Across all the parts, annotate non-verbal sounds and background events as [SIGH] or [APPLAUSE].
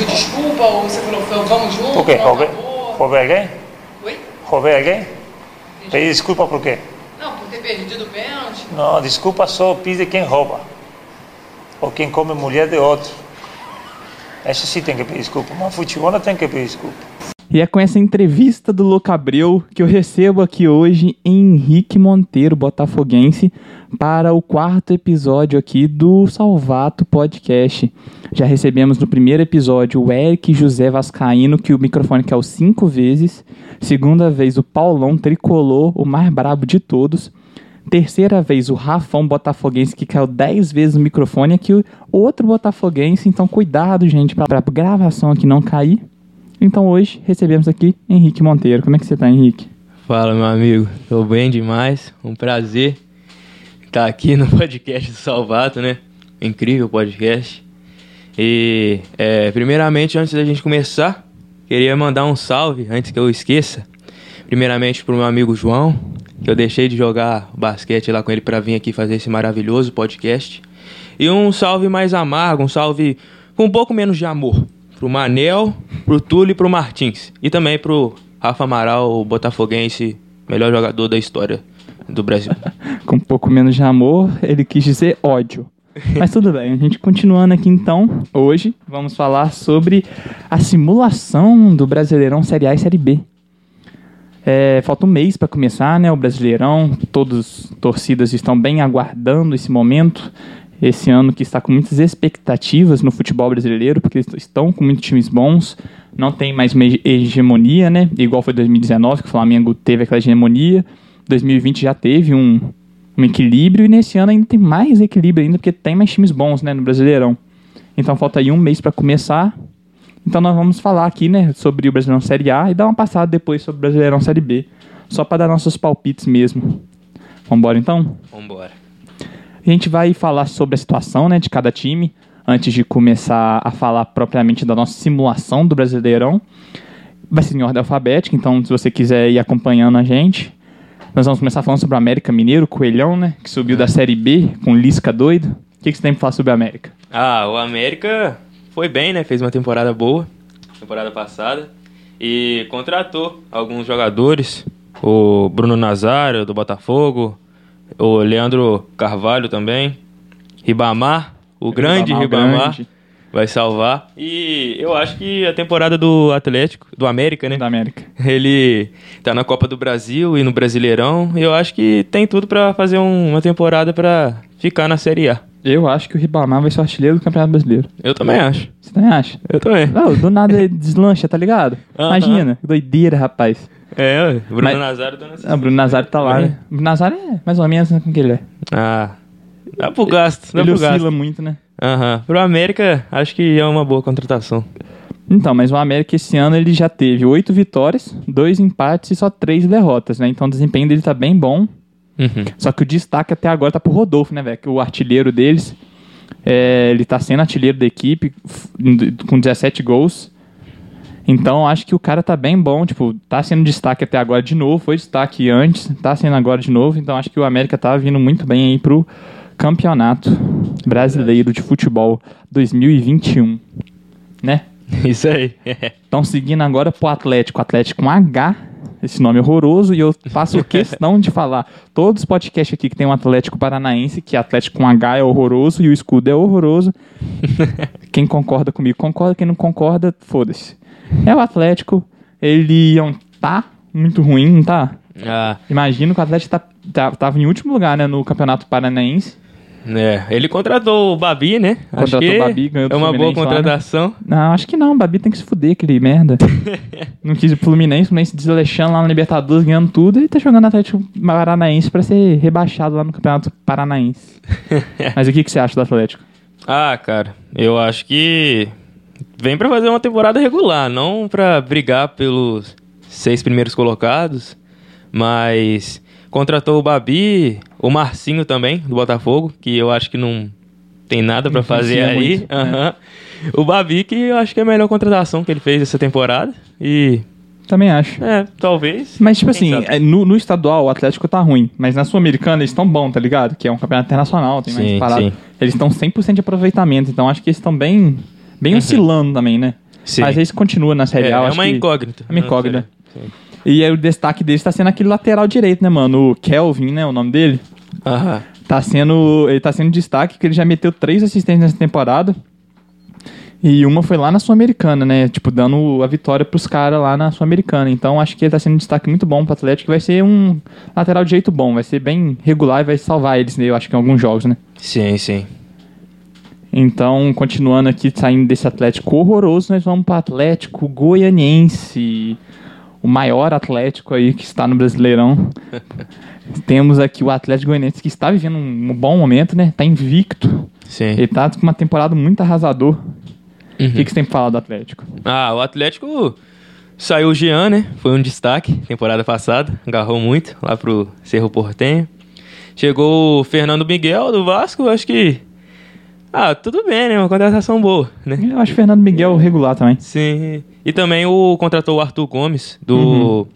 pediu desculpa ou você falou, vamos junto, Por quê? Roubei, alguém? Oi? Roubei alguém? Pedi desculpa por quê? Não, por ter perdido o pênalti. Não, desculpa só pede quem rouba. Ou quem come mulher de outro. Esse sim tem que pedir desculpa, mas futebol não tem que pedir desculpa. E é com essa entrevista do Louco Abreu que eu recebo aqui hoje Henrique Monteiro, botafoguense, para o quarto episódio aqui do Salvato Podcast. Já recebemos no primeiro episódio o Eric José Vascaíno, que o microfone caiu cinco vezes. Segunda vez o Paulão Tricolor, o mais brabo de todos. Terceira vez o Rafão Botafoguense, que caiu dez vezes no microfone. Aqui o outro Botafoguense, então cuidado, gente, para a gravação aqui não cair. Então hoje recebemos aqui Henrique Monteiro. Como é que você tá, Henrique? Fala, meu amigo. Tô bem demais. Um prazer estar aqui no podcast do Salvato, né? Incrível podcast. E, é, primeiramente, antes da gente começar, queria mandar um salve, antes que eu esqueça. Primeiramente pro meu amigo João, que eu deixei de jogar basquete lá com ele para vir aqui fazer esse maravilhoso podcast. E um salve mais amargo, um salve com um pouco menos de amor. Pro Manel, pro Túlio e pro Martins. E também pro Rafa Amaral, o botafoguense, melhor jogador da história do Brasil. [LAUGHS] Com um pouco menos de amor, ele quis dizer ódio. Mas tudo bem, a gente continuando aqui então. Hoje vamos falar sobre a simulação do Brasileirão Série A e Série B. É, falta um mês para começar, né? O Brasileirão, todas as torcidas estão bem aguardando esse momento. Esse ano que está com muitas expectativas no futebol brasileiro, porque eles estão com muitos times bons. Não tem mais uma hegemonia, né? Igual foi 2019, que o Flamengo teve aquela hegemonia. 2020 já teve um, um equilíbrio e nesse ano ainda tem mais equilíbrio ainda, porque tem mais times bons, né, no Brasileirão. Então falta aí um mês para começar. Então nós vamos falar aqui, né, sobre o Brasileirão Série A e dar uma passada depois sobre o Brasileirão Série B, só para dar nossos palpites mesmo. Vamos embora então? Vambora. A gente vai falar sobre a situação, né, de cada time antes de começar a falar propriamente da nossa simulação do Brasileirão. Vai ser em ordem alfabética, então se você quiser ir acompanhando a gente, nós vamos começar falando sobre o América Mineiro, Coelhão, né? Que subiu da Série B com Lisca doido. O que, que você tem pra falar sobre o América? Ah, o América foi bem, né? Fez uma temporada boa, temporada passada. E contratou alguns jogadores. O Bruno Nazário, do Botafogo. O Leandro Carvalho também. Ribamar, o grande Ribamar, Ribamar. grande. Vai salvar. E eu acho que a temporada do Atlético, do América, né? Da América. Ele tá na Copa do Brasil e no Brasileirão. E eu acho que tem tudo pra fazer um- uma temporada pra ficar na Série A. Eu acho que o Ribamar vai ser o artilheiro do Campeonato Brasileiro. Eu também acho. Você também acha? Eu também. Não, do nada ele deslancha, tá ligado? Aham. Imagina, que doideira, rapaz. É, ué, Bruno Mas- Nazário tá nessa. Ah, o Bruno Nazário tá lá, né? O Bruno Nazário é mais ou menos com que ele é. Ah, dá pro gasto, dá ele pro oscila gasto. muito, né? Aham. Pro América, acho que é uma boa contratação. Então, mas o América esse ano ele já teve oito vitórias, dois empates e só três derrotas, né? Então o desempenho dele tá bem bom. Uhum. Só que o destaque até agora tá pro Rodolfo, né, velho? Que o artilheiro deles. é, ele tá sendo artilheiro da equipe com 17 gols. Então acho que o cara tá bem bom, tipo, tá sendo destaque até agora de novo, foi destaque antes, tá sendo agora de novo. Então acho que o América tá vindo muito bem aí pro Campeonato Brasileiro de Futebol 2021, né? [LAUGHS] Isso aí. Então, seguindo agora pro Atlético, Atlético com H, esse nome horroroso, e eu faço [LAUGHS] questão de falar todos os podcasts aqui que tem um Atlético Paranaense, que Atlético com H é horroroso e o escudo é horroroso. [LAUGHS] quem concorda comigo concorda, quem não concorda, foda-se. É o Atlético, ele é tá muito ruim, não tá? ah, Imagino que o Atlético tá, tá- tava em último lugar, né, no Campeonato Paranaense. É. Ele contratou o Babi, né? acho Contratou que o Babi, ganhou do É uma boa Fluminense lá, né? contratação. Não, acho que não. O Babi tem que se fuder, aquele merda. [LAUGHS] não quis pro Fluminense, o Fluminense desleixando lá na Libertadores, ganhando tudo, e tá jogando Atlético Paranaense pra ser rebaixado lá no Campeonato Paranaense. [LAUGHS] Mas o que, que você acha do Atlético? Ah, cara, eu acho que vem pra fazer uma temporada regular, não pra brigar pelos seis primeiros colocados, mas contratou o Babi, o Marcinho também, do Botafogo, que eu acho que não tem nada pra Não fazer aí. muito, Aham. O Babi, que eu acho que é a melhor contratação que ele fez essa temporada. E, Também acho. é, talvez. Mas, tipo assim, é, no, no estadual o Atlético tá ruim, mas na Sul-Americana eles estão bons, tá ligado? Que é um campeonato internacional, tem mais Sim, parada. sim. Eles estão 100% de aproveitamento, então acho que eles estão bem, bem oscilando também, né? Sim. Mas esse continua na Série É, A. eu é acho uma incógnita. É uma incógnita. Sim. E aí o destaque dele está sendo aquele lateral direito, né, mano? O Kelvin, né? O nome dele. Aham. Tá sendo. Ele tá sendo destaque, porque ele já meteu três assistências nessa temporada. E uma foi lá na Sul-Americana, né? Tipo, dando a vitória pros caras lá na Sul-Americana. Então acho que ele tá sendo um destaque muito bom pro Atlético. Vai ser um lateral de jeito bom. Vai ser bem regular e vai salvar eles, né? Eu acho que em alguns jogos, né? Sim, sim. Então, continuando aqui, saindo desse Atlético horroroso, nós vamos pro Atlético Goianiense. O maior Atlético aí que está no Brasileirão. [LAUGHS] Temos aqui o Atlético Goianiense que está vivendo um bom momento, né? Tá invicto. Sim. Ele tá com uma temporada muito arrasador. O Uhum. que, que você tem pra falar do Atlético? Ah, o Atlético saiu o Jean, né? Foi um destaque temporada passada. Agarrou muito lá pro Cerro Portenho. Chegou o Fernando Miguel do Vasco, acho que. Ah, tudo bem, né? Uma contratação boa, né? Eu acho o Fernando Miguel regular também. Sim. E também o contratou o Arthur Gomes, do.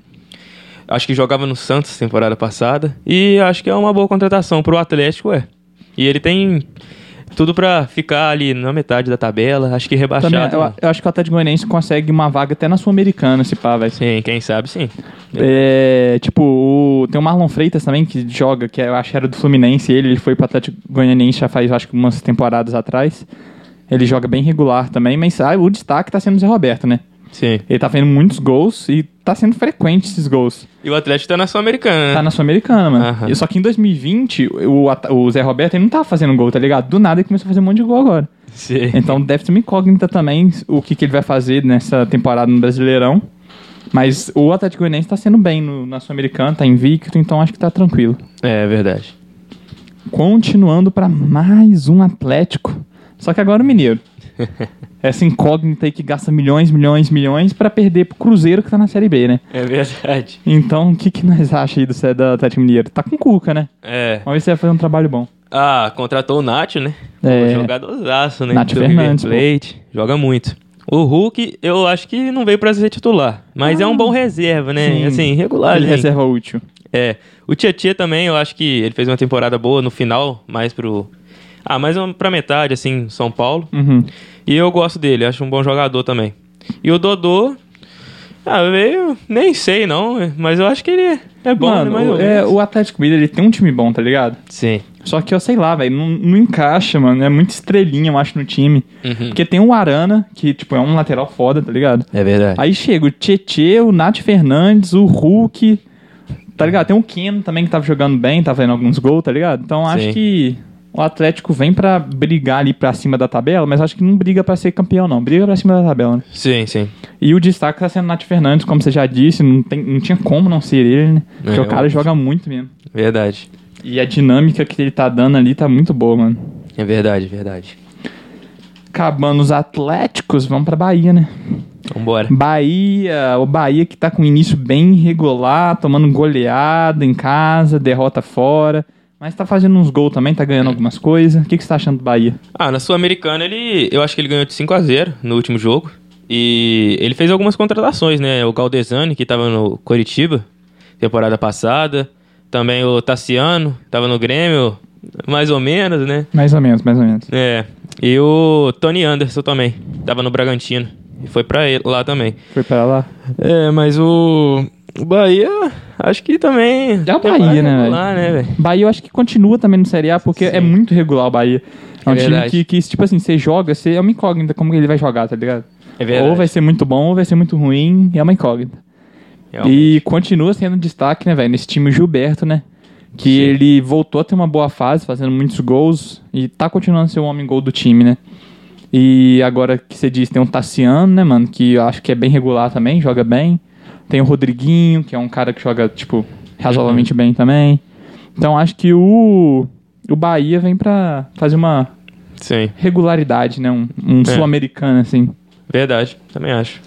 Acho que jogava no Santos temporada passada. E acho que é uma boa contratação pro Atlético, é. E ele tem tudo pra ficar ali na metade da tabela. Acho que rebaixado. Também, eu, eu acho que o Atlético Goianiense consegue uma vaga até na Sul-Americana, se pá, vai Sim, quem sabe sim. É, tipo, o- tem o Marlon Freitas também que joga, que eu acho que era do Fluminense, ele, ele foi pro Atlético Goianiense já faz, acho que umas temporadas atrás. Ele joga bem regular também, mas ah, o destaque tá sendo o Zé Roberto, né? Sim. Ele tá fazendo muitos gols e tá sendo frequente esses gols. E o Atlético tá na Sul-Americana, né? Tá na Sul-Americana, mano. Aham. Só que em 2020, o, o Zé Roberto ele não tava fazendo gol, tá ligado? Do nada ele começou a fazer um monte de gol agora. Sim. Então deve ser uma incógnita também o que, que ele vai fazer nessa temporada no Brasileirão. Mas o Atlético Goianiense tá sendo bem no, na Sul-Americana, tá invicto, então acho que tá tranquilo. É verdade. Continuando pra mais um Atlético. Só que agora o Mineiro. [LAUGHS] Essa incógnita aí que gasta milhões, milhões, milhões pra perder pro Cruzeiro que tá na Série B, né? É verdade. Então o que, que nós achamos aí do, Cé- do Atlético Mineiro? Tá com cuca, né? É. Vamos ver se vai fazer um trabalho bom. Ah, contratou o Nacho, né? É. Um jogadorzaço, né? Nacho Do Fernandes, Plate. Joga muito. O Hulk, eu acho que não veio pra ser titular. Mas é um bom reserva, né? Ah. Sim. Assim, regular. Ele gente. reserva útil. É. O Tietchan também, eu acho que ele fez uma temporada boa no final, mais pro. Ah, mais um- pra metade, assim, São Paulo. Uhum. E eu gosto dele, acho um bom jogador também. E o Dodô. Ah, eu nem sei não, mas eu acho que ele é bom, Mano, né? Mais ou o, é, o Atlético Mineiro ele tem um time bom, tá ligado? Sim. Só que eu sei lá, velho, não, não encaixa, mano. É muito estrelinha, eu acho, no time. Uhum. Porque tem o Arana, que, tipo, é um lateral foda, tá ligado? É verdade. Aí chega o Tietê, o Nath Fernandes, o Hulk. Tá ligado? Tem o Keno também que tava jogando bem, tava fazendo alguns gols, tá ligado? Então acho Sim. que o Atlético vem pra brigar ali pra cima da tabela, mas acho que não briga pra ser campeão, não. Briga pra cima da tabela, né? Sim, sim. E o destaque tá sendo o Nath Fernandes, como você já disse, não, tem, não tinha como não ser ele, né? Porque É, o cara óbvio. joga muito mesmo. Verdade. E a dinâmica que ele tá dando ali tá muito boa, mano. É verdade, verdade. Acabando os Atléticos, vamos pra Bahia, né? Vambora. Bahia, o Bahia que tá com um início bem irregular, tomando goleada em casa, derrota fora. Mas tá fazendo uns gols também, tá ganhando algumas coisas. O que, que você tá achando do Bahia? Ah, na Sul-Americana ele. Eu acho que ele ganhou de 5 a 0 no último jogo. E ele fez algumas contratações, né? O Galdesani, que tava no Coritiba, temporada passada. Também o Tassiano, tava no Grêmio, mais ou menos, né? Mais ou menos, mais ou menos. É. E o Tony Anderson também, tava no Bragantino. E foi pra ele lá também. Foi pra lá? É, mas o. O Bahia, acho que também. É o Bahia, né, regular, né? Bahia eu acho que continua também no Série A, porque Sim. é muito regular o Bahia. É um É time verdade. que, que, tipo assim, você joga, você é uma incógnita como ele vai jogar, tá ligado? É verdade. Ou vai ser muito bom, ou vai ser muito ruim, é uma incógnita. Realmente. E continua sendo destaque, né, velho, nesse time Gilberto, né? Que Sim. ele voltou a ter uma boa fase, fazendo muitos gols, e tá continuando a ser o homem gol do time, né? E agora que você disse, tem um Tassiano, né, mano, que eu acho que é bem regular também, joga bem. Tem o Rodriguinho, que é um cara que joga, tipo, razoavelmente bem também. Então acho que o, o Bahia vem pra fazer uma Sim, regularidade, né? Um, um É. sul-americano, assim. verdade, também acho.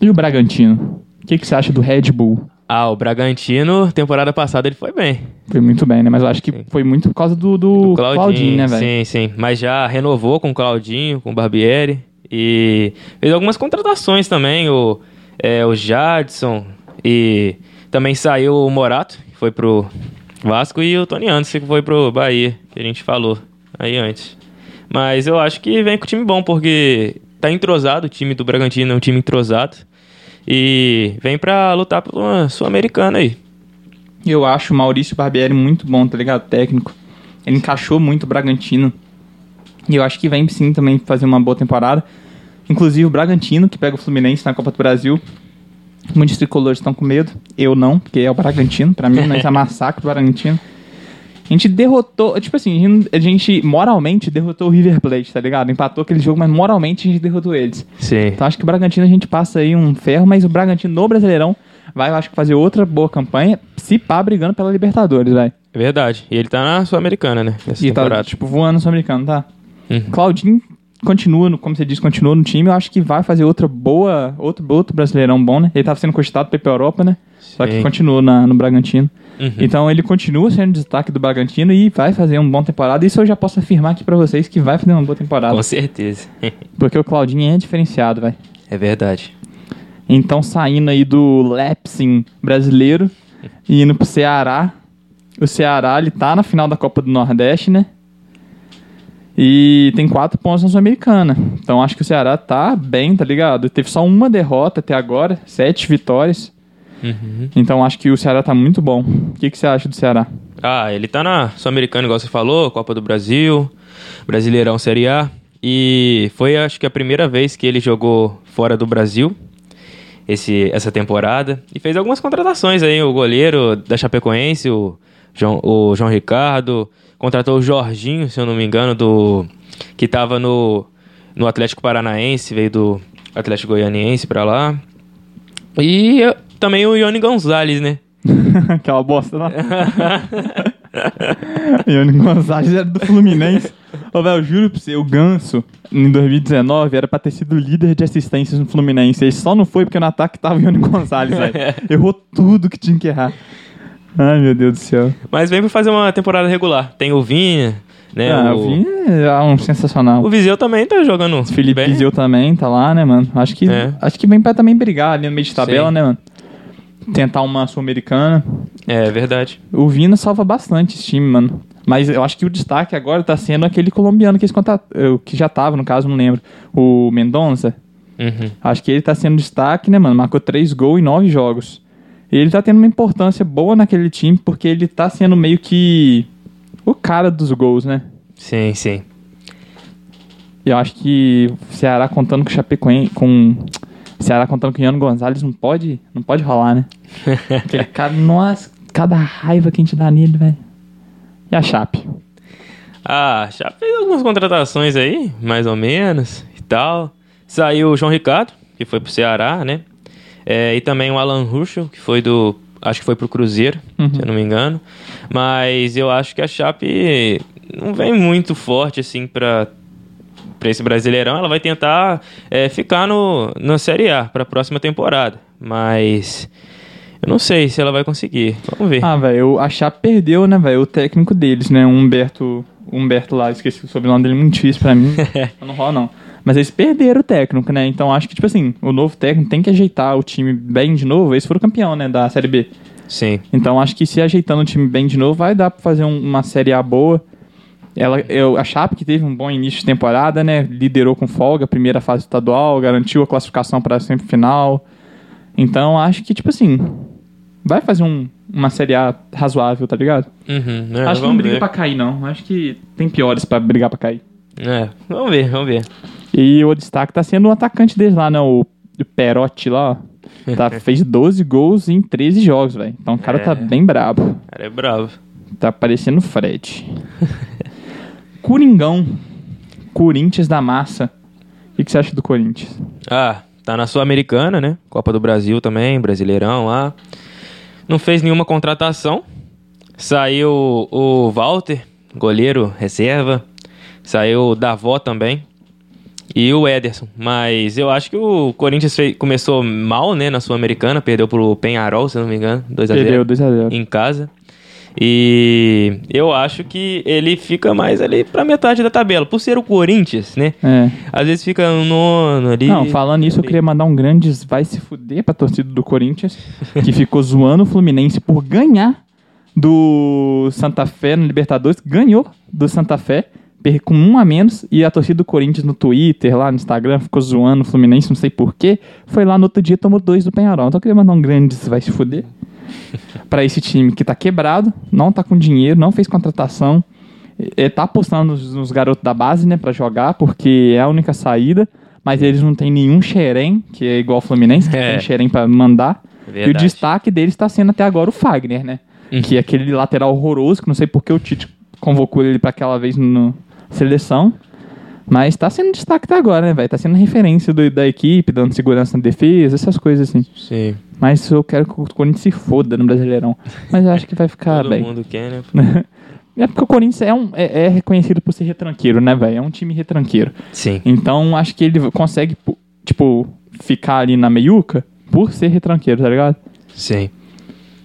E o Bragantino? O que, que você acha do Red Bull? Ah, o Bragantino, temporada passada ele foi bem. Foi muito bem, né? Mas eu acho que Sim. foi muito por causa do, do, O Claudinho, né, velho? Sim, sim. Mas já renovou com o Claudinho, com o Barbieri. E fez algumas contratações também. O, é, o Jadson. E também saiu o Morato, que foi pro Vasco. E o Tony Anderson, que foi pro Bahia, que a gente falou aí antes. Mas eu acho que vem com time bom, porque tá entrosado, o time do Bragantino é um time entrosado. E vem pra lutar pela Sul-Americana aí. Eu acho o Maurício Barbieri muito bom, tá ligado? Técnico. Ele encaixou muito o Bragantino. E eu acho que vem sim também fazer uma boa temporada. Inclusive o Bragantino, que pega o Fluminense na Copa do Brasil. Muitos tricolores estão com medo. Eu não, porque é o Bragantino. Pra mim, nós é [LAUGHS] massacre do Bragantino. A gente derrotou, tipo assim, a gente- moralmente derrotou o River Plate, tá ligado? Empatou aquele jogo, mas moralmente a gente derrotou eles. Sim. Então acho que o Bragantino a gente passa aí um ferro, mas o Bragantino no Brasileirão vai, eu acho que fazer outra boa campanha, se pá, brigando pela Libertadores, vai. É verdade. E ele tá na Sul-Americana, né? Nessa E tá, temporada. tipo, voando no Sul-Americano, tá? Uhum. Claudinho continua, no- como você disse, continua no time. Eu acho que vai fazer outra boa, outro, outro Brasileirão bom, né? Ele tava sendo cogitado pra ir pra Europa, né? Só que Sim. continua na- no Bragantino. Uhum. Então ele continua sendo destaque do Bragantino e vai fazer uma boa temporada. Isso eu já posso afirmar aqui pra vocês que vai fazer uma boa temporada. Com certeza. [LAUGHS] Porque o Claudinho é diferenciado, vai. é verdade. Então, saindo aí do Lepsin brasileiro e indo pro Ceará. O Ceará, ele tá na final da Copa do Nordeste, né? E tem quatro pontos na Sul-Americana. Então, acho que o Ceará tá bem, tá ligado? Teve só uma derrota até agora, sete vitórias. Uhum. Então, acho que o Ceará tá muito bom. O que, que você acha do Ceará? Ah, ele tá na Sul-Americana, igual você falou, Copa do Brasil, Brasileirão Série A. E foi, acho que, a primeira vez que ele jogou fora do Brasil esse, essa temporada. E fez algumas contratações aí. O goleiro da Chapecoense, o João, o João Ricardo. Contratou o Jorginho, se eu não me engano, do que tava no, no Atlético Paranaense, veio do Atlético Goianiense pra lá. E também o Ione Gonzalez, né? [LAUGHS] Aquela bosta lá. [LAUGHS] Ione Gonzalez era do Fluminense. Ô, velho, juro pra você, o Ganso, em 2019, era pra ter sido líder de assistências no Fluminense. Ele só não foi porque no ataque tava o Ione Gonzalez, velho. [LAUGHS] Errou tudo que tinha que errar. Ai, meu Deus do céu. Mas vem pra fazer uma temporada regular. Tem o Vinha, né? ah, o, o Vini é um sensacional. o Viseu também tá jogando. O Felipe bem. Viseu também tá lá, né, mano? Acho que, É. acho que vem pra também brigar ali no meio de tabela, Sim. né, mano? Tentar uma sul-americana. É verdade. O Vina salva bastante esse time, mano. Mas eu acho que o destaque agora tá sendo aquele colombiano que, eles eh, que já tava, no caso, não lembro. O Mendonça. Uhum. Acho que ele tá sendo destaque, né, mano? Marcou três gols em nove jogos. E ele tá tendo uma importância boa naquele time, porque ele tá sendo meio que o cara dos gols, né? Sim, sim. E eu acho que o Ceará contando com o Chapecoense, com... Ceará contando com o Iano Gonzalez não pode, não pode rolar, né? [LAUGHS] Aquele cara, nossa, cada raiva que a gente dá nele, velho. E a Chape? Ah, já fez algumas contratações aí, mais ou menos e tal. Saiu o João Ricardo, que foi pro Ceará, né? É, e também o Alan Ruschel, que foi do. Acho que foi pro Cruzeiro, Uhum. se eu não me engano. Mas eu acho que a Chape não vem muito forte assim pra, pra esse Brasileirão. Ela vai tentar é, ficar no, na Série A pra próxima temporada. Mas. Eu não sei se ela vai conseguir. Vamos ver. Ah, velho, a Chape perdeu, né, velho? O técnico deles, né? O Humberto. Humberto lá, esqueci o sobrenome dele, muito difícil pra mim. [LAUGHS] não rola, não. Mas eles perderam o técnico, né? Então acho que, tipo assim, o novo técnico tem que ajeitar o time bem de novo. Eles foram campeão, né? Da Série B. Sim. Então acho que se ajeitando o time bem de novo, vai dar pra fazer um- uma Série A boa. Ela, eu, a Chape que teve um bom início de temporada, né? Liderou com folga a primeira fase estadual, garantiu a classificação para a semifinal. Então acho que, tipo assim, vai fazer um- uma Série A razoável, tá ligado? Uhum, é, acho que não briga ver. pra cair, não. Acho que tem piores pra brigar pra cair. É, vamos ver, vamos ver. E o destaque tá sendo o atacante deles lá, né? O, Perotti lá, ó. Tá, [LAUGHS] fez 12 gols em 13 jogos, velho. Então o cara tá É. bem brabo. O cara é bravo. Tá parecendo Fred. Coringão. Corinthians da massa. O que, que você acha do Corinthians? Ah, tá na Sul-Americana, né? Copa do Brasil também, Brasileirão lá. Não fez nenhuma contratação. Saiu o Walter, goleiro reserva. Saiu o Davó também. E o Ederson. Mas eu acho que o Corinthians fez- começou mal, né? Na Sul-Americana. Perdeu pro Penharol, se não me engano. 2x0 Perdeu 2x0. em casa. E eu acho que ele fica mais ali pra metade da tabela. Por ser o Corinthians, né? É. Às vezes fica no nono ali. Não, falando isso, eu queria mandar um grande vai se fuder pra torcida do Corinthians, que [LAUGHS] ficou zoando o Fluminense por ganhar do Santa Fé no Libertadores. Ganhou do Santa Fé. Com um a menos, e a torcida do Corinthians no Twitter, lá no Instagram, ficou zoando o Fluminense, não sei porquê. Foi lá no outro dia tomou dois do Penharol. Então eu queria mandar um grande vai se fuder [LAUGHS] pra esse time que tá quebrado, não tá com dinheiro, não fez contratação. É, tá apostando nos, nos garotos da base, né, pra jogar, porque é a única saída. Mas eles não têm nenhum xerém, que é igual o Fluminense, que É. tem xerém pra mandar. E o Verdade. destaque deles está sendo até agora o Fagner, né? Uhum. Que é aquele lateral horroroso, que não sei porque o Tite convocou ele pra aquela vez na seleção. Mas tá sendo destaque até agora, né, velho? Tá sendo referência do- da equipe, dando segurança na defesa, essas coisas assim. Sim. Mas eu quero que o Corinthians se foda no Brasileirão. Mas eu acho que vai ficar [LAUGHS] Todo bem. mundo quer, né? [LAUGHS] É porque o Corinthians é, um, é, é reconhecido por ser retranqueiro, né, velho? É um time retranqueiro. Sim. Então acho que ele consegue, tipo, ficar ali na meiuca por ser retranqueiro, tá ligado? Sim.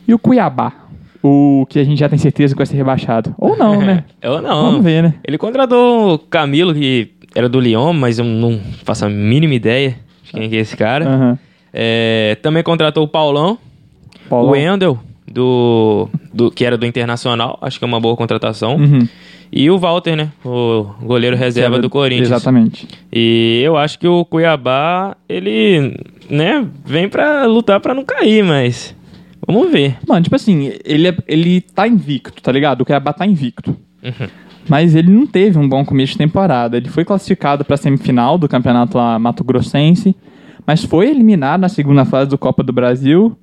E o Cuiabá? O que a gente já tem certeza que vai ser rebaixado. Ou não, né? [LAUGHS] Eu não. Vamos ver, né? Ele contratou o Camilo, que era do Lyon, mas eu não faço a mínima ideia de quem é, é esse cara. Aham. É, também contratou o Paulão, Paulão. o Wendel, do, do, que era do Internacional, acho que é uma boa contratação. Uhum. E o Walter, né? O goleiro reserva do Corinthians. Exatamente. E eu acho que o Cuiabá, ele, né, vem pra lutar pra não cair, mas vamos ver. Mano, tipo assim, ele, é- ele tá invicto, tá ligado? O Cuiabá tá invicto. Uhum. Mas ele não teve um bom começo de temporada. Ele foi classificado pra semifinal do campeonato lá Mato Grossense, mas foi eliminado na segunda fase do Copa do Brasil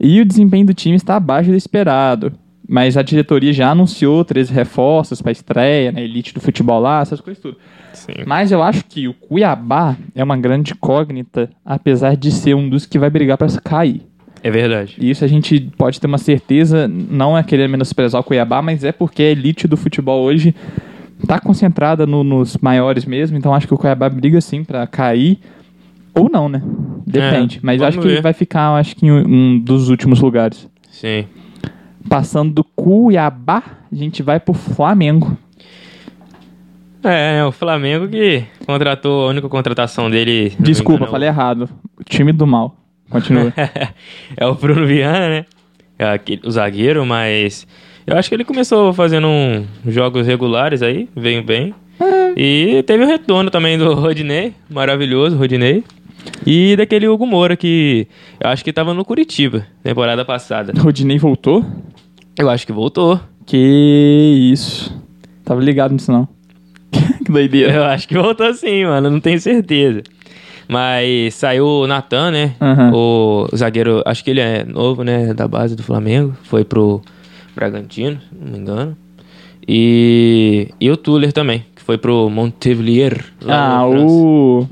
e o desempenho do time está abaixo do esperado. Mas a diretoria já anunciou três reforços pra estreia, na elite do futebol lá, essas coisas tudo. Sim. Mas eu acho que o Cuiabá é uma grande incógnita, apesar de ser um dos que vai brigar pra cair. É verdade. E Isso a gente pode ter uma certeza, não é querer menosprezar o Cuiabá, mas é porque a elite do futebol hoje tá concentrada no- nos maiores mesmo, então acho que o Cuiabá briga sim pra cair. Ou não, né? Depende. É, mas acho que ver. vai ficar, acho que em um dos últimos lugares. Sim. Passando do Cuiabá, a gente vai pro Flamengo. É, é o Flamengo que contratou, a única contratação dele. Desculpa, engano, é falei errado. O time do mal. Continua. [LAUGHS] é o Bruno Viana, né? É aquele- o zagueiro, mas eu acho que ele começou fazendo um, jogos regulares aí, veio bem. E teve o retorno também do Rodinei, maravilhoso, Rodinei. E daquele Hugo Moura que eu acho que tava no Curitiba, temporada passada. Rodinei voltou? Eu acho que voltou. Que isso. Tava ligado nisso não. [LAUGHS] que doideira. Eu acho que voltou sim, mano, não tenho certeza. Mas saiu o Natan, né? Aham. O zagueiro, acho que ele é novo, né? Da base do Flamengo. Foi pro Bragantino, se não me engano. E, e o Tuller também, que foi pro Montpellier. Ah, o,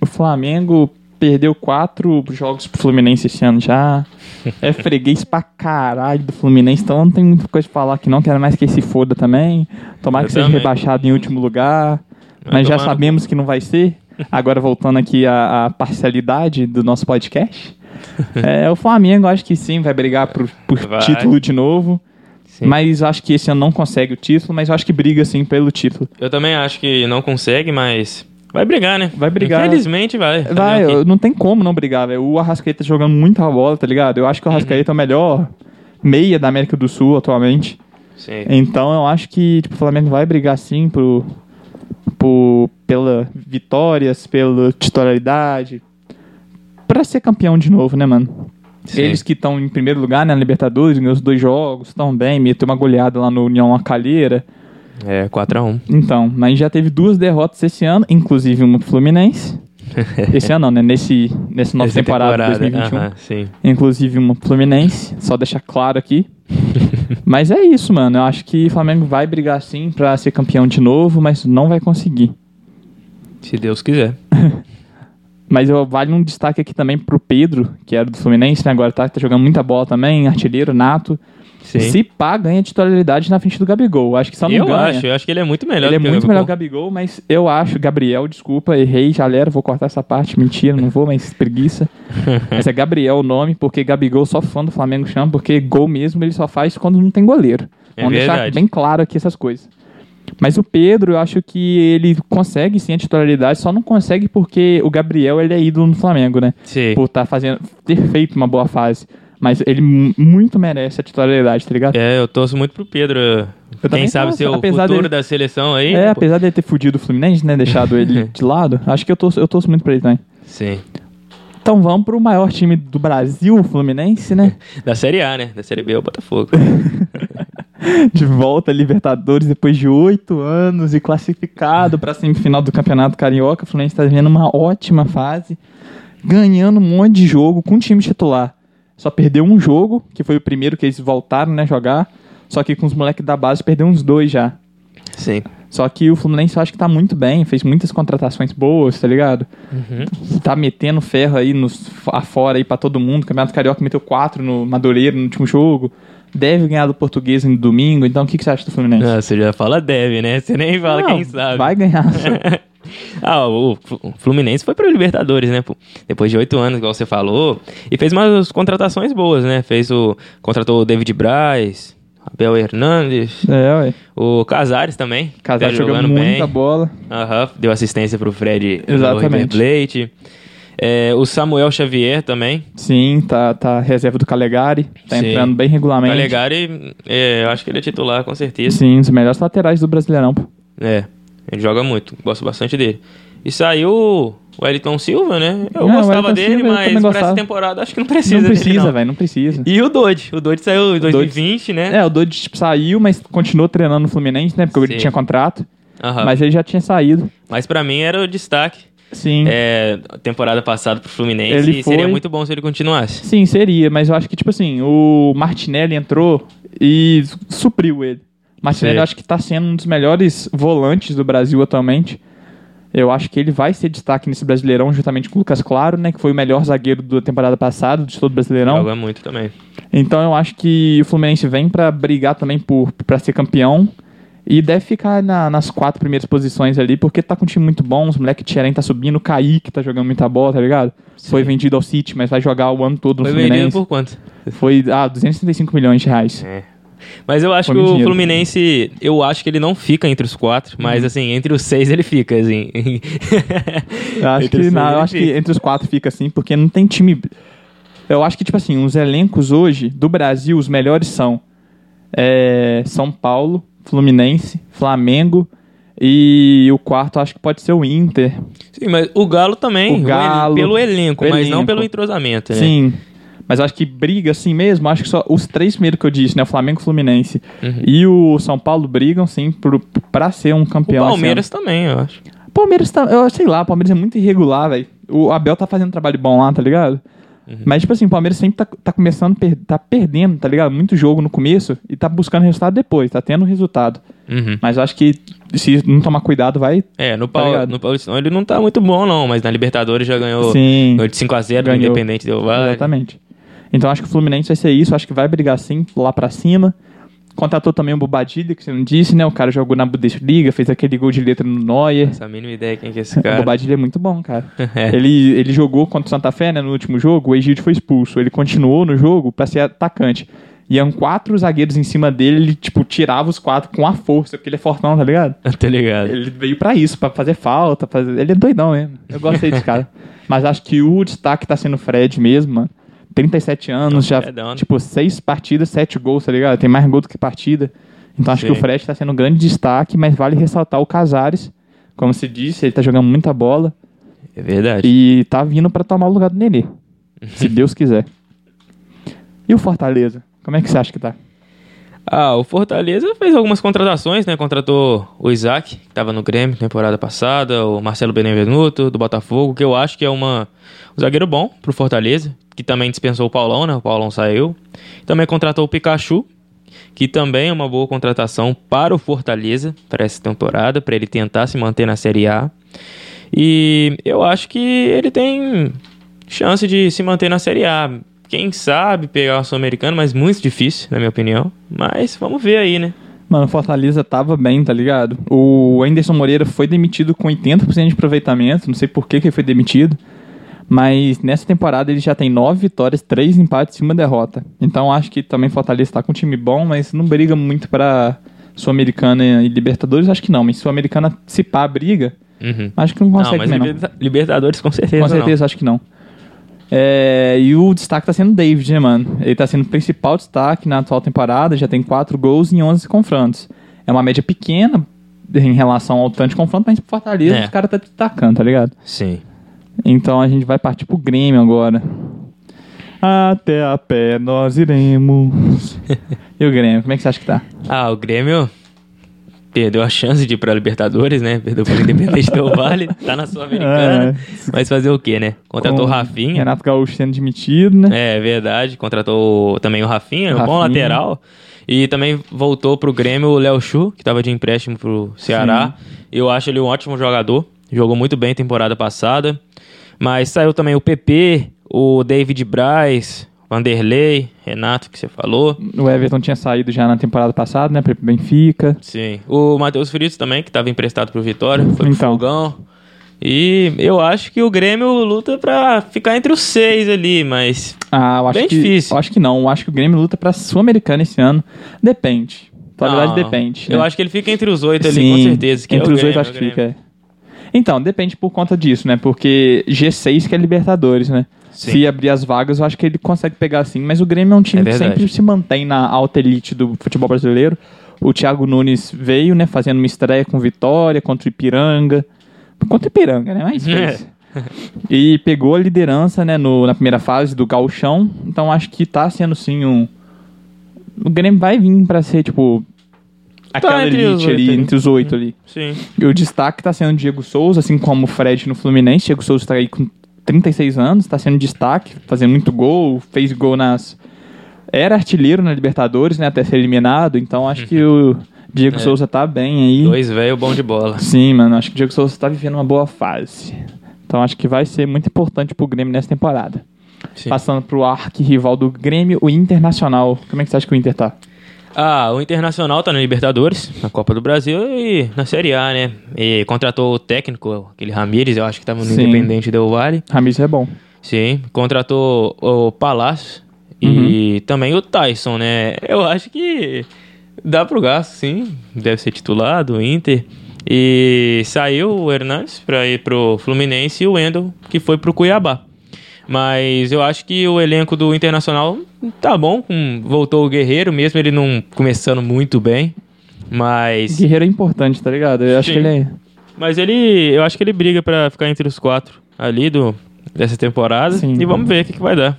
o Flamengo perdeu quatro jogos pro Fluminense esse ano já. [LAUGHS] É freguês pra caralho do Fluminense, então não tem muita coisa pra falar aqui não. Quero mais que esse foda também. Tomara Eu que seja também. rebaixado em último lugar. Vai Mas já sabemos que não vai ser. Agora voltando aqui à, à parcialidade do nosso podcast. [LAUGHS] é, o Flamengo acho que sim, vai brigar por, por Vai. título de novo. Sim. Mas acho que esse ano não consegue o título, mas acho que briga sim pelo título. Eu também acho que não consegue, mas vai brigar, né? Vai brigar. Infelizmente vai. Vai, eu- não tem como não brigar, velho. O Arrascaeta jogando muita bola, tá ligado? Eu acho que o Arrascaeta é o melhor meia da América do Sul atualmente. Sim. Então eu acho que tipo, o Flamengo vai brigar sim pro, pro, pela vitórias, pela titularidade. Pra ser campeão de novo, né, mano? Sim. Eles que estão em primeiro lugar né, na Libertadores, ganhou os dois jogos, estão bem, meteu uma goleada lá no União Acalheira. É, 4x1. Então, mas já teve duas derrotas esse ano, inclusive uma pro Fluminense. [LAUGHS] Esse ano não, né? Nesse, nessa nova Essa temporada, 2021. aham, sim. Inclusive uma Fluminense, só deixar claro aqui. [LAUGHS] mas é isso, mano. Eu acho que o Flamengo vai brigar sim pra ser campeão de novo, mas não vai conseguir. Se Deus quiser. [LAUGHS] Mas eu vale um destaque aqui também pro Pedro, que era do Fluminense, né? Agora tá, tá jogando muita bola também, artilheiro, nato. Sim. Se pá, ganha titularidade na frente do Gabigol. Acho que só não eu ganha. acho, eu acho que ele é muito melhor Ele é que o muito melhor que o Gabigol. Mas eu acho, Gabriel, desculpa, errei, galera, vou cortar essa parte, mentira, não vou, mas preguiça. [LAUGHS] mas é Gabriel o nome, porque Gabigol só fã do Flamengo chama, porque gol mesmo ele só faz quando não tem goleiro. É Vamos deixar verdade. bem claro aqui essas coisas. Mas o Pedro, eu acho que ele consegue sim a titularidade, só não consegue porque o Gabriel ele é ídolo no Flamengo, né? Sim. Por tá fazendo, ter feito uma boa fase. Mas ele mu- muito merece a titularidade, tá ligado? É, eu torço muito pro Pedro. Quem também sabe torço, ser o futuro dele- da seleção aí. É, pô? apesar de ele ter fudido o Fluminense, né? Deixado ele [LAUGHS] de lado, acho que eu torço, eu torço muito pra ele também. Sim. Então vamos pro maior time do Brasil, o Fluminense, né? [LAUGHS] Da Série A, né? Da Série B é o Botafogo. [LAUGHS] De volta Libertadores depois de oito anos e classificado pra semifinal do Campeonato Carioca. O Fluminense tá vivendo uma ótima fase, ganhando um monte de jogo com o time titular. Só perdeu um jogo, que foi o primeiro que eles voltaram, né, jogar. Só que com os moleques da base perdeu uns dois já. Sim. Só que o Fluminense eu acho que tá muito bem, fez muitas contratações boas, tá ligado? Uhum. Tá metendo ferro aí nos afora aí pra todo mundo. O Campeonato Carioca meteu quatro no Madureira no último jogo. Deve ganhar do Português no domingo. Então o que, que você acha do Fluminense? Ah, você já fala deve, né? Você nem fala Não, quem sabe. Vai ganhar. [LAUGHS] ah, o Flu- o Fluminense foi pra Libertadores, né? Depois de oito anos, igual você falou. E fez umas contratações boas, né? Fez o. Contratou o David Braz, Abel Hernandes, é, ué. o Casares também. Casar tá jogando muita bola. Aham, deu assistência pro Fred Exatamente. no River Plate. É, o Samuel Xavier também. Sim, tá, tá reserva do Calegari. Tá Sim. entrando bem O regularmente. Calegari, é, eu acho que ele é titular, com certeza. Sim, um dos melhores laterais do Brasileirão. pô. É, ele joga muito, gosto bastante dele. E saiu o Wellington Silva, né? Eu É, gostava dele, Silva mas pra essa temporada acho que não precisa não precisa, não. velho, não precisa. E o Dodge, o Dodge saiu em 2020, né? É, o Dodge tipo, saiu, mas continuou treinando no Fluminense, né? Porque ele Sim. tinha contrato. Aham. Mas ele já tinha saído. Mas pra mim era o destaque. Sim. É, temporada passada pro Fluminense Ele e seria foi- muito bom se ele continuasse. Sim, seria, mas eu acho que, tipo assim, o Martinelli entrou e supriu ele. Martinelli Sei. eu acho que tá sendo um dos melhores volantes do Brasil atualmente. Eu acho que ele vai ser destaque nesse Brasileirão, juntamente com o Lucas Claro, né? Que foi o melhor zagueiro da temporada passada, de todo o Brasileirão. Joga muito também. Então eu acho que o Fluminense vem pra brigar também por para ser campeão e deve ficar na- nas quatro primeiras posições ali, porque tá com um time muito bom, os moleque Tcheren tá subindo, Kaique tá jogando muita bola, tá ligado? Foi vendido ao City, mas vai jogar o ano todo no Foi vendido Fluminense. por quanto? Foi, ah, 235 milhões de reais. É. Mas eu acho Foi que o dinheiro. Fluminense, eu acho que ele não fica entre os quatro, Uhum. mas assim, entre os seis ele fica, assim. [LAUGHS] Eu acho que, não, eu acho que entre os quatro fica assim, porque não tem time. Eu acho que, tipo assim, os elencos hoje do Brasil, os melhores são é, São Paulo, Fluminense, Flamengo e o quarto acho que pode ser o Inter. Sim, mas o Galo também, O o Galo, pelo elenco, o mas não elenco. pelo entrosamento, né? Sim. Mas acho que briga assim mesmo, acho que só os três primeiros que eu disse, né? O Flamengo, o Fluminense Uhum. e o São Paulo brigam, sim, pro, pra ser um O campeão. esse Palmeiras também, eu acho. Palmeiras tá. Eu sei lá, o Palmeiras é muito irregular, velho. O Abel tá fazendo um trabalho bom lá, tá ligado? Uhum. Mas, tipo assim, o Palmeiras sempre tá, tá começando, per- tá perdendo, tá ligado? Muito jogo no começo e tá buscando resultado depois, tá tendo resultado. Uhum. Mas eu acho que se não tomar cuidado, vai. É, no, Tá no Paulistão ele não tá muito bom, não, mas na Libertadores já ganhou, Sim. ganhou de 5x0 do. Independente Del Valle. Exatamente. Então acho que o Fluminense vai ser isso, acho que vai brigar sim, lá pra cima. Contratou também o Bobadilha, que você não disse, né? O cara jogou na Bundesliga, fez aquele gol de letra no Neuer. Essa mínima ideia quem que é esse O cara. Bobadilha é muito bom, cara. [LAUGHS] É. ele, ele jogou contra o Santa Fé, né, no último jogo, o Egídio foi expulso. Ele continuou no jogo pra ser atacante. Iam quatro zagueiros em cima dele, ele, tipo, tirava os quatro com a força, porque ele é fortão, tá ligado? [LAUGHS] tá ligado? Ele veio pra isso, pra fazer falta, fazer... ele é doidão mesmo. Eu gostei desse cara. [LAUGHS] Mas acho que o destaque tá sendo o Fred mesmo, mano. 37 anos, já, né? tipo, seis partidas, sete gols, tá ligado? Tem mais gol do que partida. Então acho Sim. que o Fred tá sendo um grande destaque, mas vale ressaltar o Casares. Como se disse, ele tá jogando muita bola É verdade. e tá vindo pra tomar o lugar do Nenê. se [LAUGHS] Deus quiser. E o Fortaleza? Como é que você acha que tá? Ah, o Fortaleza fez algumas contratações, né? Contratou o Isaac, que estava no Grêmio temporada passada, o Marcelo Benevenuto, do Botafogo, que eu acho que é uma, um zagueiro bom pro Fortaleza, que também dispensou o Paulão, né? O Paulão saiu. Também contratou o Pikachu, que também é uma boa contratação para o Fortaleza, para essa temporada, para ele tentar se manter na Série A. E eu acho que ele tem chance de se manter na Série A. Quem sabe pegar o Sul-Americano, mas muito difícil, na minha opinião. Mas vamos ver aí, né? Mano, o Fortaleza tava bem, tá ligado? O Anderson Moreira foi demitido com 80% de aproveitamento, não sei por que, que ele foi demitido. Mas nessa temporada ele já tem nove vitórias, três empates e uma derrota. Então acho que também Fortaleza tá com um time bom, mas não briga muito pra Sul-Americana e Libertadores, acho que não. Mas Sul-Americana, se pá, briga, Uhum. acho que não Não, consegue mas não. Liberta- Libertadores com certeza Com certeza, acho que não. É, e o destaque tá sendo o David, né, mano? Ele tá sendo o principal destaque na atual temporada, já tem 4 gols em 11 confrontos. É uma média pequena em relação ao tanto de confronto, mas pro Fortaleza É. os caras tá destacando, tá ligado? Sim. Então a gente vai partir pro Grêmio agora. Até a pé nós iremos. [LAUGHS] e o Grêmio, como é que você acha que tá? Ah, o Grêmio perdeu a chance de ir pra Libertadores, né? Perdeu pro Independente Del Vale, [LAUGHS] tá na Sul-Americana. Mas fazer o quê, né? Contratou o Rafinha. Renato Gaúcho sendo demitido, né? É verdade, contratou também o Rafinha, um bom Rafinha. lateral. E também voltou pro Grêmio o Léo Chu, que tava de empréstimo pro Ceará. Eu acho ele um ótimo jogador. Jogou muito bem temporada passada. Mas saiu também o PP, o David Braz, Vanderlei, Renato, que você falou. O Everton tinha saído já na temporada passada, né? Pro Benfica. Sim. O Matheus Fritos também, que estava emprestado pro Vitória, foi pro Então. Fogão. E eu acho que o Grêmio luta pra ficar entre os seis ali, mas Ah, eu acho Bem que, difícil. Eu acho que não. Eu acho que o Grêmio luta pra Sul-Americana esse ano. Depende. Na verdade, Não, depende. Eu né? acho que ele fica entre os oito ali, com certeza. Que é entre o os oito acho o que fica. é. Então, depende por conta disso, né? Porque G6 que é Libertadores, né? Sim. Se abrir as vagas, eu acho que ele consegue pegar assim. Mas o Grêmio é um time É que sempre se mantém na alta elite do futebol brasileiro. O Thiago Nunes veio, né? Fazendo uma estreia com vitória contra o Ipiranga. Contra o Ipiranga, né? Mas fez. [LAUGHS] E pegou a liderança, né? No, na primeira fase do gauchão. Então acho que tá sendo, sim, um... O Grêmio vai vir pra ser, tipo... Aquela Tá entre os elite ali, ali. entre os oito ali. Sim. E o destaque tá sendo o Diego Souza, assim como o Fred no Fluminense. Diego Souza tá aí com 36 anos, tá sendo destaque, fazendo muito gol, fez gol nas. Era artilheiro na Libertadores, né? Até ser eliminado. Então acho que o Diego É. Souza tá bem aí. Dois velho bom de bola. Sim, mano. Acho que o Diego Souza tá vivendo uma boa fase. Então acho que vai ser muito importante pro Grêmio nessa temporada. Sim. Passando pro arqui-rival do Grêmio, o Internacional. Como é que você acha que o Inter tá? Ah, o Internacional tá na Libertadores, na Copa do Brasil e na Série A, né? E contratou o técnico, aquele Ramires, eu acho que tava no Sim. Independente Del Vale. Ramires é bom. Sim, contratou o Palácio e também o Tyson, né? Eu acho que dá pro gasto, sim. Deve ser titular do Inter. E saiu o Hernandes pra ir pro Fluminense e o Wendel, que foi pro Cuiabá. Mas eu acho que o elenco do Internacional tá bom. voltou o Guerreiro, mesmo ele não começando muito bem. Mas. Guerreiro é importante, tá ligado? Eu acho Sim. que ele é. Mas ele. Eu acho que ele briga pra ficar entre os quatro ali do, dessa temporada. Sim. E vamos ver o que, que vai dar.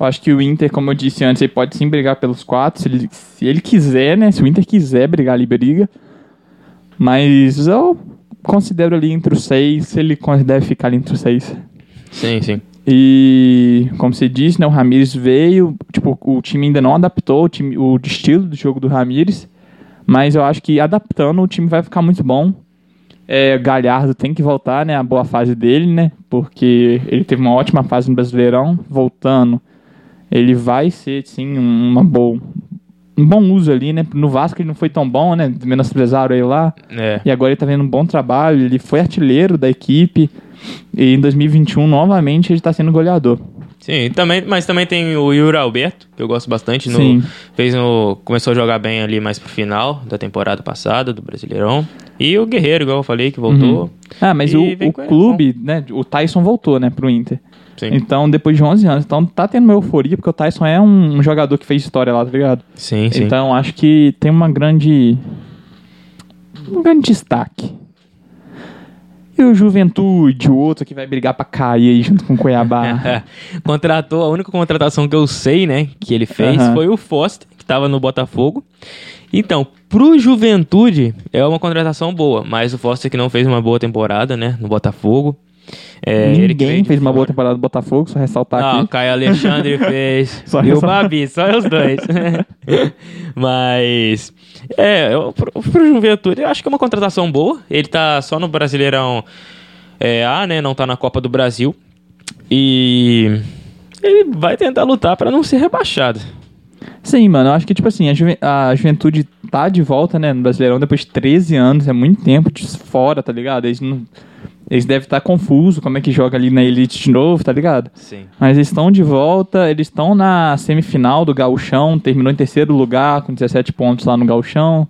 Eu acho que o Inter, como eu disse antes, ele pode sim brigar pelos quatro. Se ele, se ele quiser, né? Se o Inter quiser brigar, ele briga. Mas eu considero ali entre os seis, ele deve ficar ali entre os seis. Sim, sim. E, como você disse, né? O Ramires veio. Tipo, o time ainda não adaptou o, time, o estilo do jogo do Ramires. Mas eu acho que adaptando, o time vai ficar muito bom. É, Galhardo tem que voltar, né? A boa fase dele, né? Porque ele teve uma ótima fase no Brasileirão. Voltando, ele vai ser, sim, um- uma boa, um bom uso ali, né? No Vasco ele não foi tão bom, né? Menosprezaram ele lá. É. E agora ele tá vendo um bom trabalho. Ele foi artilheiro da equipe. E em 2021, novamente, ele tá sendo goleador. Sim, também, mas também tem o Yuri Alberto, que eu gosto bastante. No, Sim. Fez no, começou a jogar bem ali mais pro final da temporada passada, do Brasileirão. E o Guerreiro, igual eu falei, que voltou. Ah, mas o, o clube, né? O Tyson voltou, né, pro Inter. Sim. Então, depois de 11 anos. Então, tá tendo uma euforia, porque o Tyson é um, um jogador que fez história lá, tá ligado? Sim, sim. Então, acho que tem uma grande. Um grande destaque. E o Juventude, o outro que vai brigar pra cair aí junto com o Cuiabá. [LAUGHS] Contratou, a única contratação que eu sei, né, que ele fez Aham. foi o Foster, que tava no Botafogo. Então, pro Juventude, é uma contratação boa, mas o Foster que não fez uma boa temporada, né, no Botafogo. É, Ninguém fez uma boa temporada do Botafogo, só ressaltar Não, o aqui. Caio Alexandre [LAUGHS] fez. Só e o Babi, só os dois. [LAUGHS] Mas, é, eu, pro, pro Juventude, eu acho que é uma contratação boa. Ele tá só no Brasileirão é, A, né? Não tá na Copa do Brasil. E ele vai tentar lutar pra não ser rebaixado. Sim, mano, eu acho que, tipo assim, a, Juve- a Juventude tá de volta, né, no Brasileirão depois de 13 anos, é muito tempo de fora, tá ligado? Eles, não, eles devem estar confusos como é que joga ali na Elite de novo, tá ligado? Sim. Mas eles estão de volta, eles estão na semifinal do Gauchão, terminou em terceiro lugar com 17 pontos lá no Gauchão.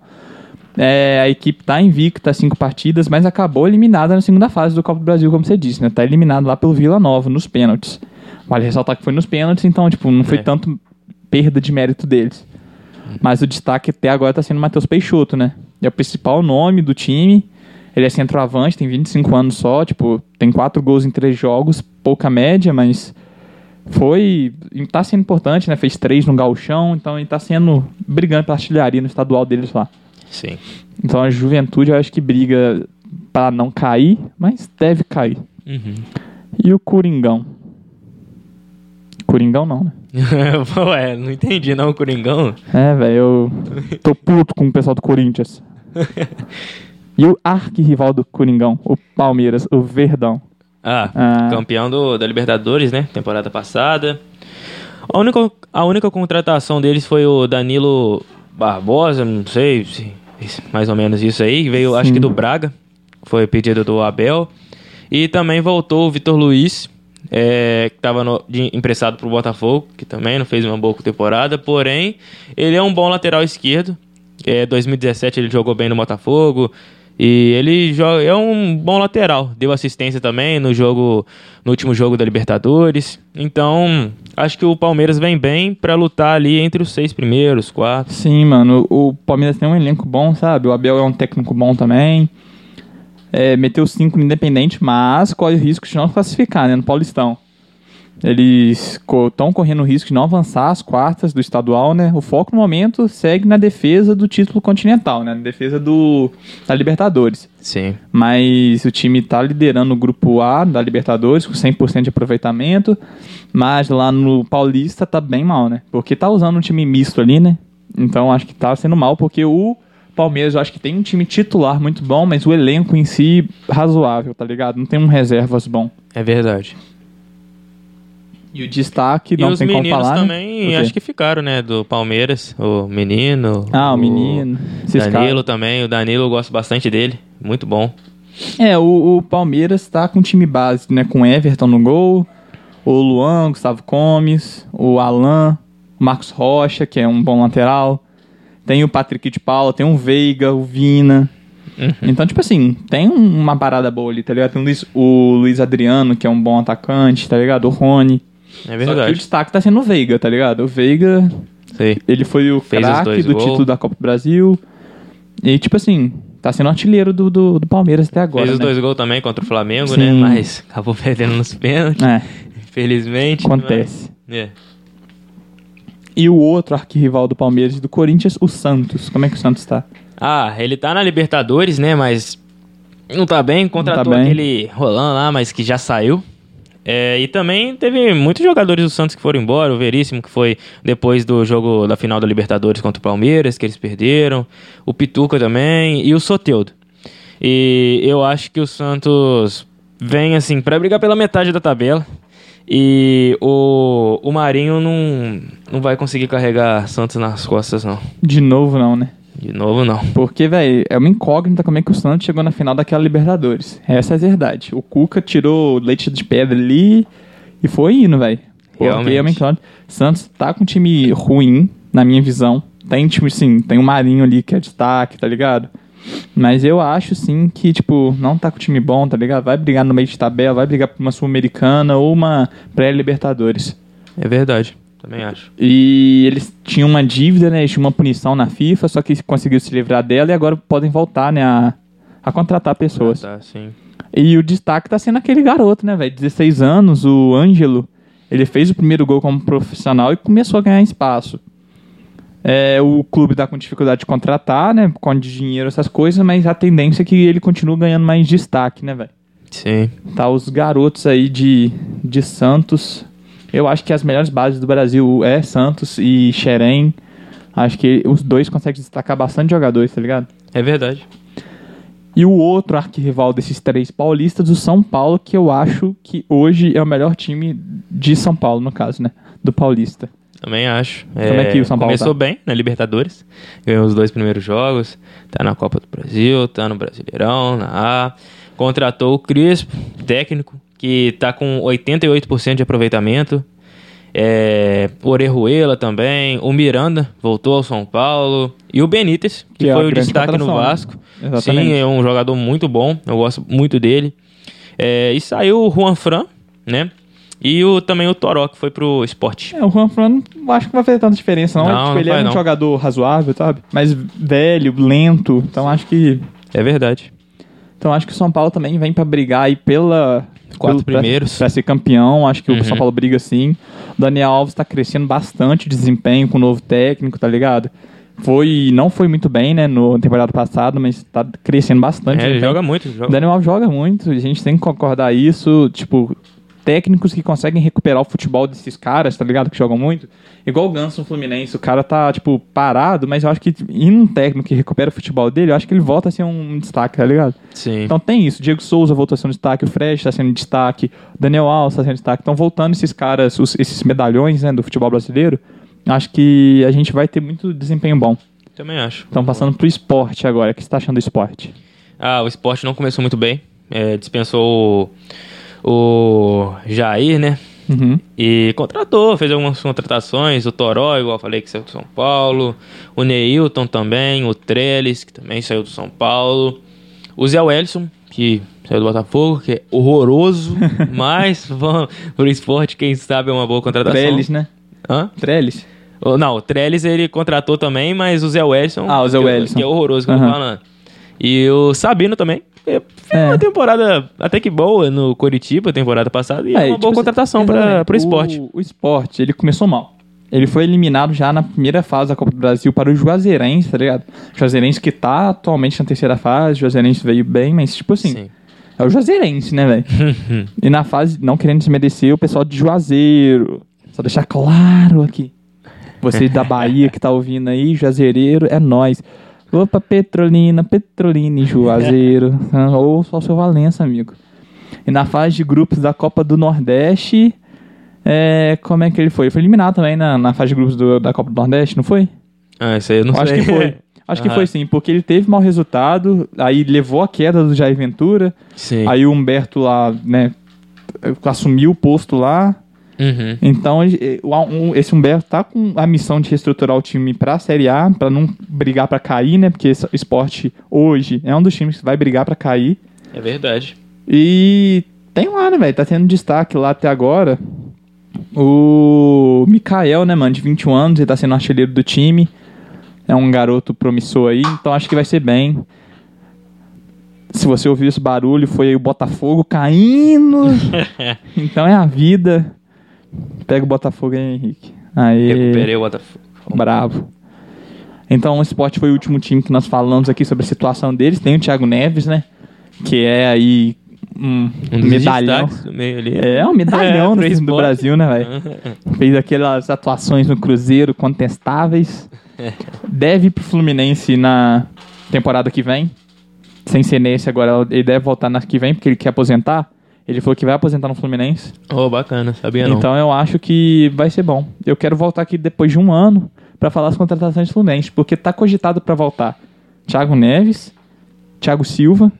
É, a equipe tá invicta, cinco partidas, mas acabou eliminada na segunda fase do Copa do Brasil, como você disse, né? Tá eliminado lá pelo Vila Nova, nos pênaltis. Vale ressaltar que foi nos pênaltis, então, tipo, não foi É. tanto perda de mérito deles. Mas o destaque até agora tá sendo o Matheus Peixoto, né? É o principal nome do time. Ele é centroavante, tem 25 anos só, tipo, tem quatro gols em três jogos, pouca média, mas foi. tá sendo importante, né? Fez três no Gauchão, então ele tá sendo. brigando pela artilharia no estadual deles lá. Sim. Então a juventude eu acho que briga para não cair, mas deve cair. Uhum. E o Coringão? Coringão não, né? [LAUGHS] Ué, não entendi não, Coringão. É, velho, eu tô puto com o pessoal do Corinthians. [LAUGHS] E o arquirrival do Coringão, o Palmeiras, o Verdão. Ah, Ah. campeão do, da Libertadores, né? Temporada passada. A única, a única contratação deles foi o Danilo Barbosa, não sei se se- mais ou menos isso aí, veio acho Sim. que do Braga, foi pedido do Abel. E também voltou o Vitor Luiz, é, que estava emprestado para o Botafogo, que também não fez uma boa temporada, porém ele é um bom lateral esquerdo. É, 2017 ele jogou bem no Botafogo. E ele joga, é um bom lateral. Deu assistência também no jogo no último jogo da Libertadores. Então, acho que o Palmeiras vem bem pra lutar ali entre os seis primeiros, quatro. Sim, mano, o Palmeiras tem um elenco bom, sabe? O Abel é um técnico bom também. É, meteu cinco no Independente, mas corre o risco de não classificar, né? No Paulistão. Eles estão correndo o risco de não avançar as quartas do estadual, né? O foco no momento segue na defesa do título continental, né? Na defesa do, da Libertadores. Sim. Mas o time tá liderando o grupo A da Libertadores com 100% de aproveitamento. Mas lá no Paulista tá bem mal, né? Porque tá usando um time misto ali, né? Então acho que tá sendo mal, porque o Palmeiras eu acho que tem um time titular muito bom, mas o elenco em si razoável, tá ligado? Não tem um reservas bom. É verdade. E o destaque E não os tem como meninos falar, também, né? O quê? acho que ficaram, né? Do Palmeiras. O menino. Ah, o menino. Esses Danilo também. O Danilo eu gosto bastante dele. Muito bom. É, o, o Palmeiras tá com time base, né? Com Everton no gol, o Luan, Gustavo Gomes, o Alan, o Marcos Rocha, que é um bom lateral. Tem o Patrick de Paula, tem o Veiga, o Vina. Uhum. Então, tipo assim, tem um- uma parada boa ali, tá ligado? Tem o Luiz, o Luiz Adriano, que é um bom atacante, tá ligado? O Rony. É Só que o verdade. destaque tá sendo o Veiga, tá ligado? O Veiga, Sei. ele foi o Fez craque do gols. título da Copa do Brasil. E, tipo assim, tá sendo artilheiro do, do, do Palmeiras até agora, Fez os né? dois gols também contra o Flamengo, né? Sim. Mas acabou [LAUGHS] perdendo nos pênaltis. É, Infelizmente. acontece. mas- é. E o outro arquirrival do Palmeiras e do Corinthians, o Santos. Como é que o Santos tá? Ah, ele tá na Libertadores, né? Mas não tá bem. Contratou bem. aquele Roland lá, mas que já saiu. É, e também teve muitos jogadores do Santos que foram embora. O Veríssimo, que foi depois do jogo da final da Libertadores contra o Palmeiras, que eles perderam. O Pituca também. E o Soteudo. E eu acho que o Santos vem, assim, pra brigar pela metade da tabela. E o, o Marinho não, não vai conseguir carregar Santos nas costas, não. De novo, não, né? De novo, não. Porque, velho, é uma incógnita como é que o Santos chegou na final daquela Libertadores. Essa é a verdade. O Cuca tirou leite de pedra ali e foi indo, velho. Realmente. é uma incógnita. Santos tá com um time ruim, na minha visão. Tem time, sim, tem o Marinho ali que é destaque, tá ligado? Mas eu acho, sim, que, tipo, não tá com time bom, tá ligado? Vai brigar no meio de tabela, vai brigar por uma Sul-Americana ou uma pré-Libertadores. É verdade. Também acho. E eles tinham uma dívida, né? Eles tinham uma punição na FIFA, só que conseguiu se livrar dela e agora podem voltar, né? A, a contratar pessoas. Ah, tá, sim. E o destaque tá sendo aquele garoto, né, velho? 16 anos, o Ângelo. Ele fez o primeiro gol como profissional e começou a ganhar espaço. É, o clube tá com dificuldade de contratar, né? Com de dinheiro, essas coisas, mas a tendência é que ele continue ganhando mais destaque, né, velho? Sim. Tá os garotos aí de, de Santos. Eu acho que as melhores bases do Brasil é Santos e Xerém. Acho que os dois conseguem destacar bastante jogadores, tá ligado? É verdade. E o outro arquirrival desses três paulistas, o São Paulo, que eu acho que hoje é o melhor time de São Paulo, no caso, né? Do Paulista. Também acho. Como é que o São Paulo Começou tá? bem na Libertadores. Ganhou os dois primeiros jogos. Tá na Copa do Brasil, tá no Brasileirão, na A. Contratou o Crispo, técnico, que tá com 88% de aproveitamento. É, o Orejuela também. O Miranda voltou ao São Paulo. E o Benítez, que, Que é foi o grande destaque no né? Vasco. Exatamente. Sim, é um jogador muito bom. Eu gosto muito dele. É, e saiu o Juan Fran, né? E o, também o Toró, que foi pro esporte. É, o Juan Fran não acho que vai fazer tanta diferença, não. Não, É, tipo, não ele é um não. jogador razoável, sabe? Mas velho, lento. Então acho que. É verdade. Então acho que o São Paulo também vem pra brigar aí pela. Quatro pelo- primeiros. Pra, ser campeão. Acho que Uhum. o São Paulo briga sim. O Daniel Alves tá crescendo bastante de desempenho com o novo técnico, tá ligado? Foi. Não foi muito bem, né, no temporada passada, mas tá crescendo bastante. É, ele desempenho. joga muito. O Joga... Daniel Alves joga muito, a gente tem que concordar isso, tipo, técnicos que conseguem recuperar o futebol desses caras, tá ligado? Que jogam muito. Igual o Ganso no Fluminense, o cara tá, tipo, parado, mas eu acho que em um técnico que recupera o futebol dele, eu acho que ele volta a ser um destaque, tá ligado? Sim. Então tem isso, Diego Souza voltou a ser um destaque, o Fred tá sendo destaque, o Daniel Alves tá sendo destaque. Então voltando esses caras, os- esses medalhões, né, do futebol brasileiro, acho que a gente vai ter muito desempenho bom. Também acho. Então passando pro esporte agora, o que você tá achando do esporte? Ah, o esporte não começou muito bem. É, dispensou o, o Jair, né? Uhum. E contratou, fez algumas contratações. O Toró, igual eu falei, que saiu do São Paulo. O Neilton também. O Trellis, que também saiu do São Paulo. O Zé Wellison, que saiu do Botafogo, que é horroroso. [LAUGHS] mas vamos pro esporte, quem sabe é uma boa contratação. Trellis, né? Hã? Trellis? Não, o Trellis ele contratou também, mas o Zé Wellison. Ah, o Zé que- Wellison. Que é horroroso que eu tô falando. E o Sabino também. Fez É. uma temporada até que boa no Coritiba, temporada passada, e é, uma tipo, boa contratação para pro esporte. O, o esporte, ele começou mal. Ele foi eliminado já na primeira fase da Copa do Brasil para o Juazeirense, tá ligado? Juazeirense que tá atualmente na terceira fase, o Juazeirense veio bem, mas tipo assim, Sim. é o Juazeirense, né, velho? [LAUGHS] e na fase, não querendo desmerecer o pessoal de Juazeiro, só deixar claro aqui. Vocês da Bahia que tá ouvindo aí, Juazeireiro, é nós. Opa, Petrolina, Petrolina e Juazeiro. [LAUGHS] Ah, Ou só o seu Valença, amigo. E na fase de grupos da Copa do Nordeste, é, como é que ele foi? Ele foi eliminado também na, na fase de grupos do- da Copa do Nordeste, não foi? Ah, isso aí eu não Acho sei. que foi. [LAUGHS] Acho que Aham. foi sim, porque ele teve mau resultado, aí levou a queda do Jair Ventura, Sim. aí o Humberto lá, né, assumiu o posto lá. Uhum. Então, esse Humberto tá com a missão de reestruturar o time pra Série A, pra não brigar pra cair, né? Porque esse esporte hoje é um dos times que vai brigar pra cair. É verdade. E tem lá, né, velho? Tá tendo destaque lá até agora. O Mikael, né, mano, de 21 anos, ele tá sendo artilheiro do time. É um garoto promissor aí, então acho que vai ser bem. Se você ouviu esse barulho, foi aí o Botafogo caindo. [LAUGHS] então é a vida. Pega o Botafogo aí, Henrique. Aí. Recuperei o Botafogo. Bravo. Então o Sport foi o último time que nós falamos aqui sobre a situação deles. Tem o Thiago Neves, né? Que é aí um, Um medalhão. ali. É, um medalhão É, do, do. Brasil, né, velho? [LAUGHS] Fez aquelas atuações no Cruzeiro contestáveis. [LAUGHS] Deve ir pro Fluminense na temporada que vem. Sem ser nesse agora, ele deve voltar na que vem, porque ele quer aposentar. Ele falou que vai aposentar no Fluminense. Oh, bacana, sabia não. Então eu acho que vai ser bom. Eu quero voltar aqui depois de um ano pra falar as contratações do Fluminense, porque tá cogitado pra voltar Thiago Neves, Thiago Silva,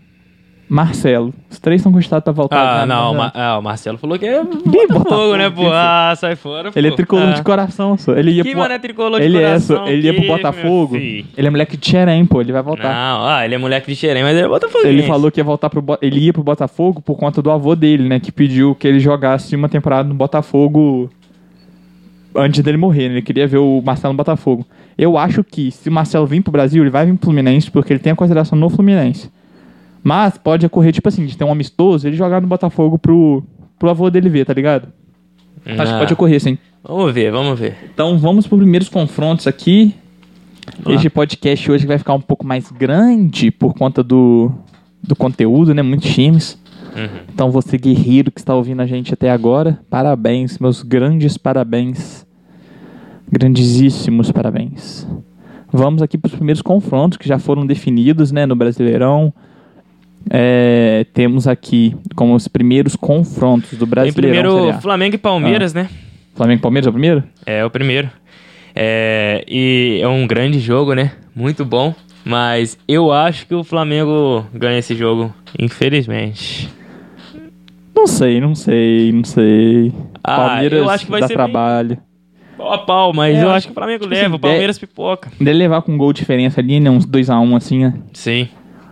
Marcelo. Os três estão cogitados pra voltar. Ah, já, não, o, né? Ma- ah, o Marcelo falou que é Quem Botafogo, né, pô? Ah, sai fora, pô. Ele é tricolor ah. de coração, só. Ele ia Que pro... mano é tricolor de ele é, coração? só. Ele ia pro Botafogo. Ele é moleque de Xerém, pô. Ele vai voltar. Não, ah, ele é moleque de Xerém, mas ele é Botafogo. Ele falou que ia voltar pro Bo- ele ia pro Botafogo por conta do avô dele, né, que pediu que ele jogasse uma temporada no Botafogo antes dele morrer, né? Ele queria ver o Marcelo no Botafogo. Eu acho que se o Marcelo vir pro Brasil, ele vai vir pro Fluminense porque ele tem a consideração no Fluminense. Mas pode ocorrer tipo assim, de ter um amistoso, ele jogar no Botafogo pro pro avô dele ver, tá ligado? Acho que pode ocorrer, sim. Vamos ver, vamos ver. Então vamos para os primeiros confrontos aqui. Este podcast hoje vai ficar um pouco mais grande por conta do, do conteúdo, né? Muitos times. Uhum. Então você guerreiro que está ouvindo a gente até agora, parabéns, meus grandes parabéns. Grandíssimos parabéns. Vamos aqui para os primeiros confrontos que já foram definidos, né, no Brasileirão. É, temos aqui como os primeiros confrontos do Tem Brasileirão. primeiro. Flamengo e Palmeiras, né? Flamengo e Palmeiras é o primeiro? É o primeiro. É, e é um grande jogo, né? Muito bom. Mas eu acho que o Flamengo ganha esse jogo, infelizmente. Não sei, não sei, não sei. Ah, Palmeiras eu acho que vai dá ser trabalho. Pau a pau, mas É, eu acho que o Flamengo tipo leva, assim, o Palmeiras pipoca. Dele levar com um gol de diferença ali, né? Uns 2x1 assim, né? Sim.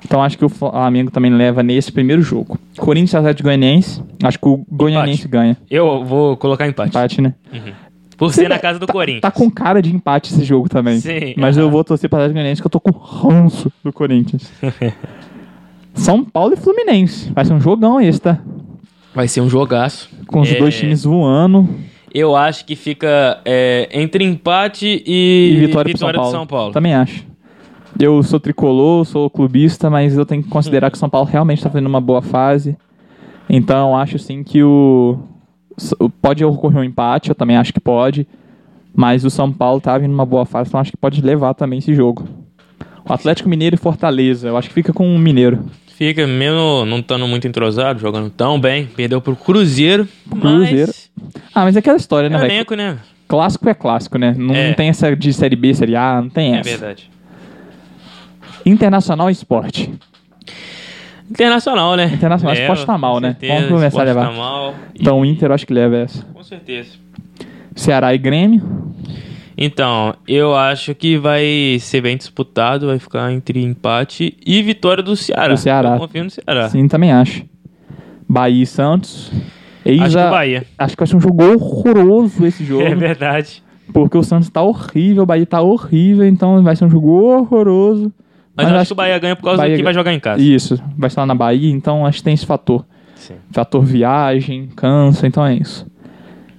Então acho que o Flamengo também leva nesse primeiro jogo. Corinthians e Atlético Goianiense. Acho que o Goianiense ganha. Eu vou colocar empate. Empate, né? Por ser na casa do tá, Corinthians. Tá com cara de empate esse jogo também. Sim, Mas eu aham. vou torcer para Atlético Goianiense que eu tô com ranço do Corinthians. [LAUGHS] São Paulo e Fluminense. Vai ser um jogão esse, tá? Vai ser um jogaço. Com os É, dois times voando. Eu acho que fica é, entre empate e, E vitória, pro São do. São Paulo. Também acho. Eu sou tricolor, sou clubista, mas eu tenho que considerar que o São Paulo realmente tá fazendo uma boa fase. Então eu acho sim que o. Pode ocorrer um empate, eu também acho que pode. Mas o São Paulo tá vindo numa boa fase, então acho que pode levar também esse jogo. O Atlético Mineiro e Fortaleza, eu acho que fica com o Mineiro. Fica, mesmo não estando muito entrosado, jogando tão bem, perdeu pro Cruzeiro. Cruzeiro. Mas Ah, mas é aquela história, né, é velho? elenco, né? Clássico é clássico, né? Não É. tem essa de Série B, Série A, não tem É essa. verdade. Internacional e Esporte. Internacional, né? Internacional, Leva, esporte tá mal, né? certeza, Vamos começar a levar. Tá mal. Então o Inter eu acho que leva essa. Com certeza. Ceará e Grêmio. Então, eu acho que vai ser bem disputado, vai ficar entre empate e vitória do Ceará. Do Ceará. Eu confio no Ceará. Sim, também acho. Bahia e Santos. Acho que Bahia. Acho que vai ser um jogo horroroso esse [LAUGHS] jogo. É verdade. porque o Santos tá horrível, o Bahia tá horrível, então vai ser um jogo horroroso. Mas, eu acho que o Bahia ganha por causa Bahia do que vai jogar em casa. Isso, vai lá na Bahia, então acho que tem esse fator. Sim. Fator viagem, cansa, então é isso.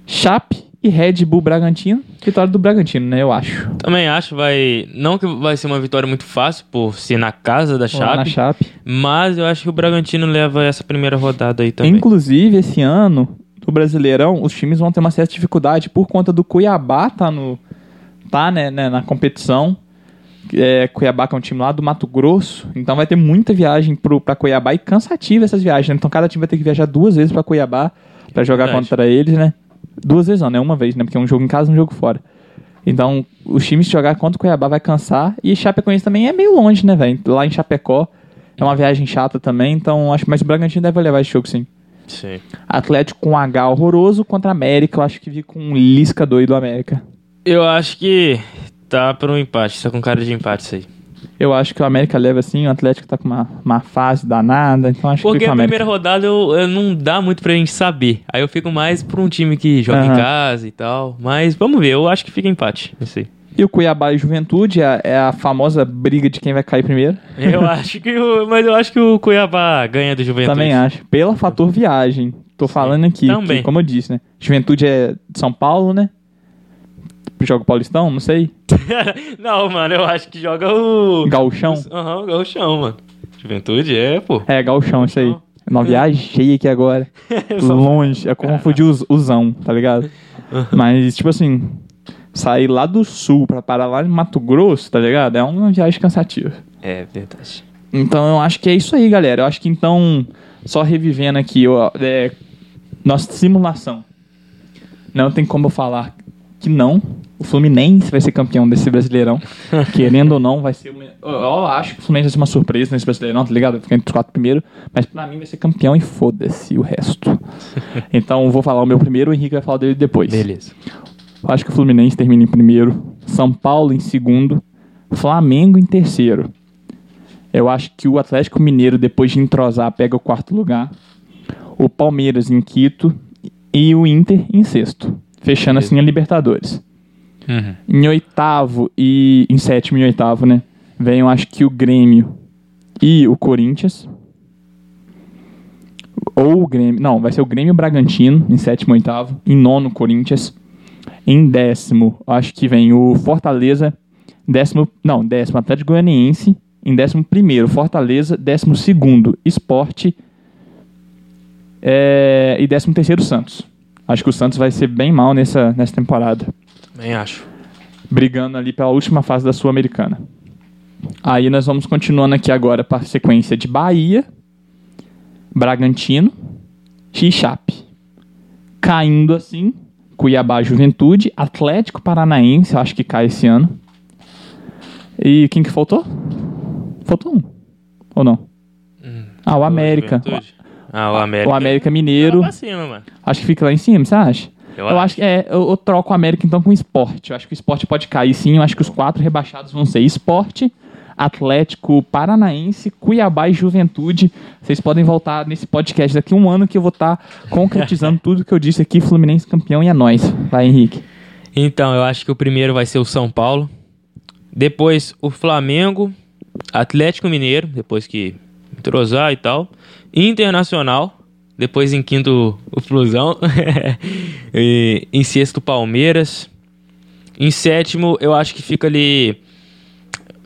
Chape e Red Bull Bragantino. Vitória do Bragantino, né? Eu acho. Também acho vai não que vai ser uma vitória muito fácil por ser na casa da Lá na Chape, Chape. mas eu acho que o Bragantino leva essa primeira rodada aí também. Inclusive, esse ano, no Brasileirão, os times vão ter uma certa dificuldade por conta do Cuiabá tá no. tá, né, né, na competição. É, Cuiabá que é um time lá do Mato Grosso, então vai ter muita viagem pro, pra Cuiabá e cansativa essas viagens, né? Então cada time vai ter que viajar duas vezes pra Cuiabá pra jogar Verdade. contra eles, né? Duas vezes não, né? Uma vez, né? Porque é um jogo em casa e um jogo fora. Então, os times que jogar contra o Cuiabá vai cansar. E Chapecoense também é meio longe, né, velho? Lá em Chapecó. É uma viagem chata também, então acho mas o Bragantino deve levar esse jogo sim. Sim. Atlético com H horroroso contra América. Eu acho que vi com um Lisca doido América. Eu acho que tá para um empate, tá com cara de empate isso aí. Eu acho que o América leva assim, o Atlético tá com uma, uma fase danada, então acho que Porque fica com a América. primeira rodada eu, eu não dá muito pra gente saber. Aí eu fico mais pra um time que joga em Aham. casa e tal. Mas vamos ver, eu acho que fica empate. Não sei. E o Cuiabá e Juventude é, é a famosa briga de quem vai cair primeiro. Eu [LAUGHS] acho que o, mas eu acho que o Cuiabá ganha do Juventude. Também acho. Pelo fator viagem. Tô falando aqui, Também. que, como eu disse, né? Juventude é de São Paulo, né? Joga o Paulistão, não sei. [LAUGHS] não, mano, eu acho que joga o Gauchão. Aham, o Gauchão, mano. Juventude é, pô. É, Gauchão, isso aí. Uma viagem aqui agora. [LAUGHS] Longe. É como confundir os, usão, tá ligado? Mas, tipo assim, sair lá do sul pra parar lá em Mato Grosso, tá ligado? É uma viagem cansativa. É verdade. Então eu acho que é isso aí, galera. Eu acho que então, só revivendo aqui, ó, é, nossa simulação. Não tem como eu falar que não. O Fluminense vai ser campeão desse Brasileirão. [LAUGHS] Querendo ou não, vai ser. Uma... Eu, eu acho que o Fluminense vai ser uma surpresa nesse Brasileirão, tá ligado? Vai ficar entre os quatro primeiros. Mas pra mim vai ser campeão e foda-se o resto. [LAUGHS] Então vou falar o meu primeiro, o Henrique vai falar dele depois. Beleza. Eu acho que o Fluminense termina em primeiro, São Paulo em segundo, Flamengo em terceiro. Eu acho que o Atlético Mineiro, depois de entrosar, pega o quarto lugar. O Palmeiras em quinto e o Inter em sexto. Fechando assim a Libertadores. Uhum. Em oitavo e. Em sétimo e oitavo, né? Eu acho que o Grêmio e o Corinthians. Ou o Grêmio. Não, vai ser o Grêmio Bragantino em sétimo e oitavo. Em nono, Corinthians. Em décimo, acho que vem o Fortaleza. Décimo. Não, décimo, Atlético Goianiense. Em décimo primeiro, Fortaleza. Décimo segundo, Esporte. É, e décimo terceiro, Santos. Acho que o Santos vai ser bem mal nessa, nessa temporada Também acho. brigando ali pela última fase da Sul-Americana. Aí nós vamos continuando aqui agora para a sequência de Bahia, Bragantino e Chape. Caindo assim, Cuiabá Juventude, Atlético Paranaense, eu acho que cai esse ano. E quem que faltou? Faltou um. Ou não? Ah, o América. Juventude. Ah, o América. O América Mineiro. Lá pra cima, mano. Acho que fica lá em cima, você acha? Eu Eu, acho que é, eu, eu troco o América então com o esporte. Eu acho que o esporte pode cair sim. Eu acho que os quatro rebaixados vão ser esporte, Atlético Paranaense, Cuiabá e Juventude. Vocês podem voltar nesse podcast daqui a um ano que eu vou estar concretizando tudo que eu disse aqui. Fluminense campeão e é nóis. Vai, Henrique. Então, eu acho que o primeiro vai ser o São Paulo. Depois o Flamengo, Atlético Mineiro, depois que entrosar e tal. Internacional. Depois em quinto o Flusão. [LAUGHS] e, em sexto Palmeiras. Em sétimo eu acho que fica ali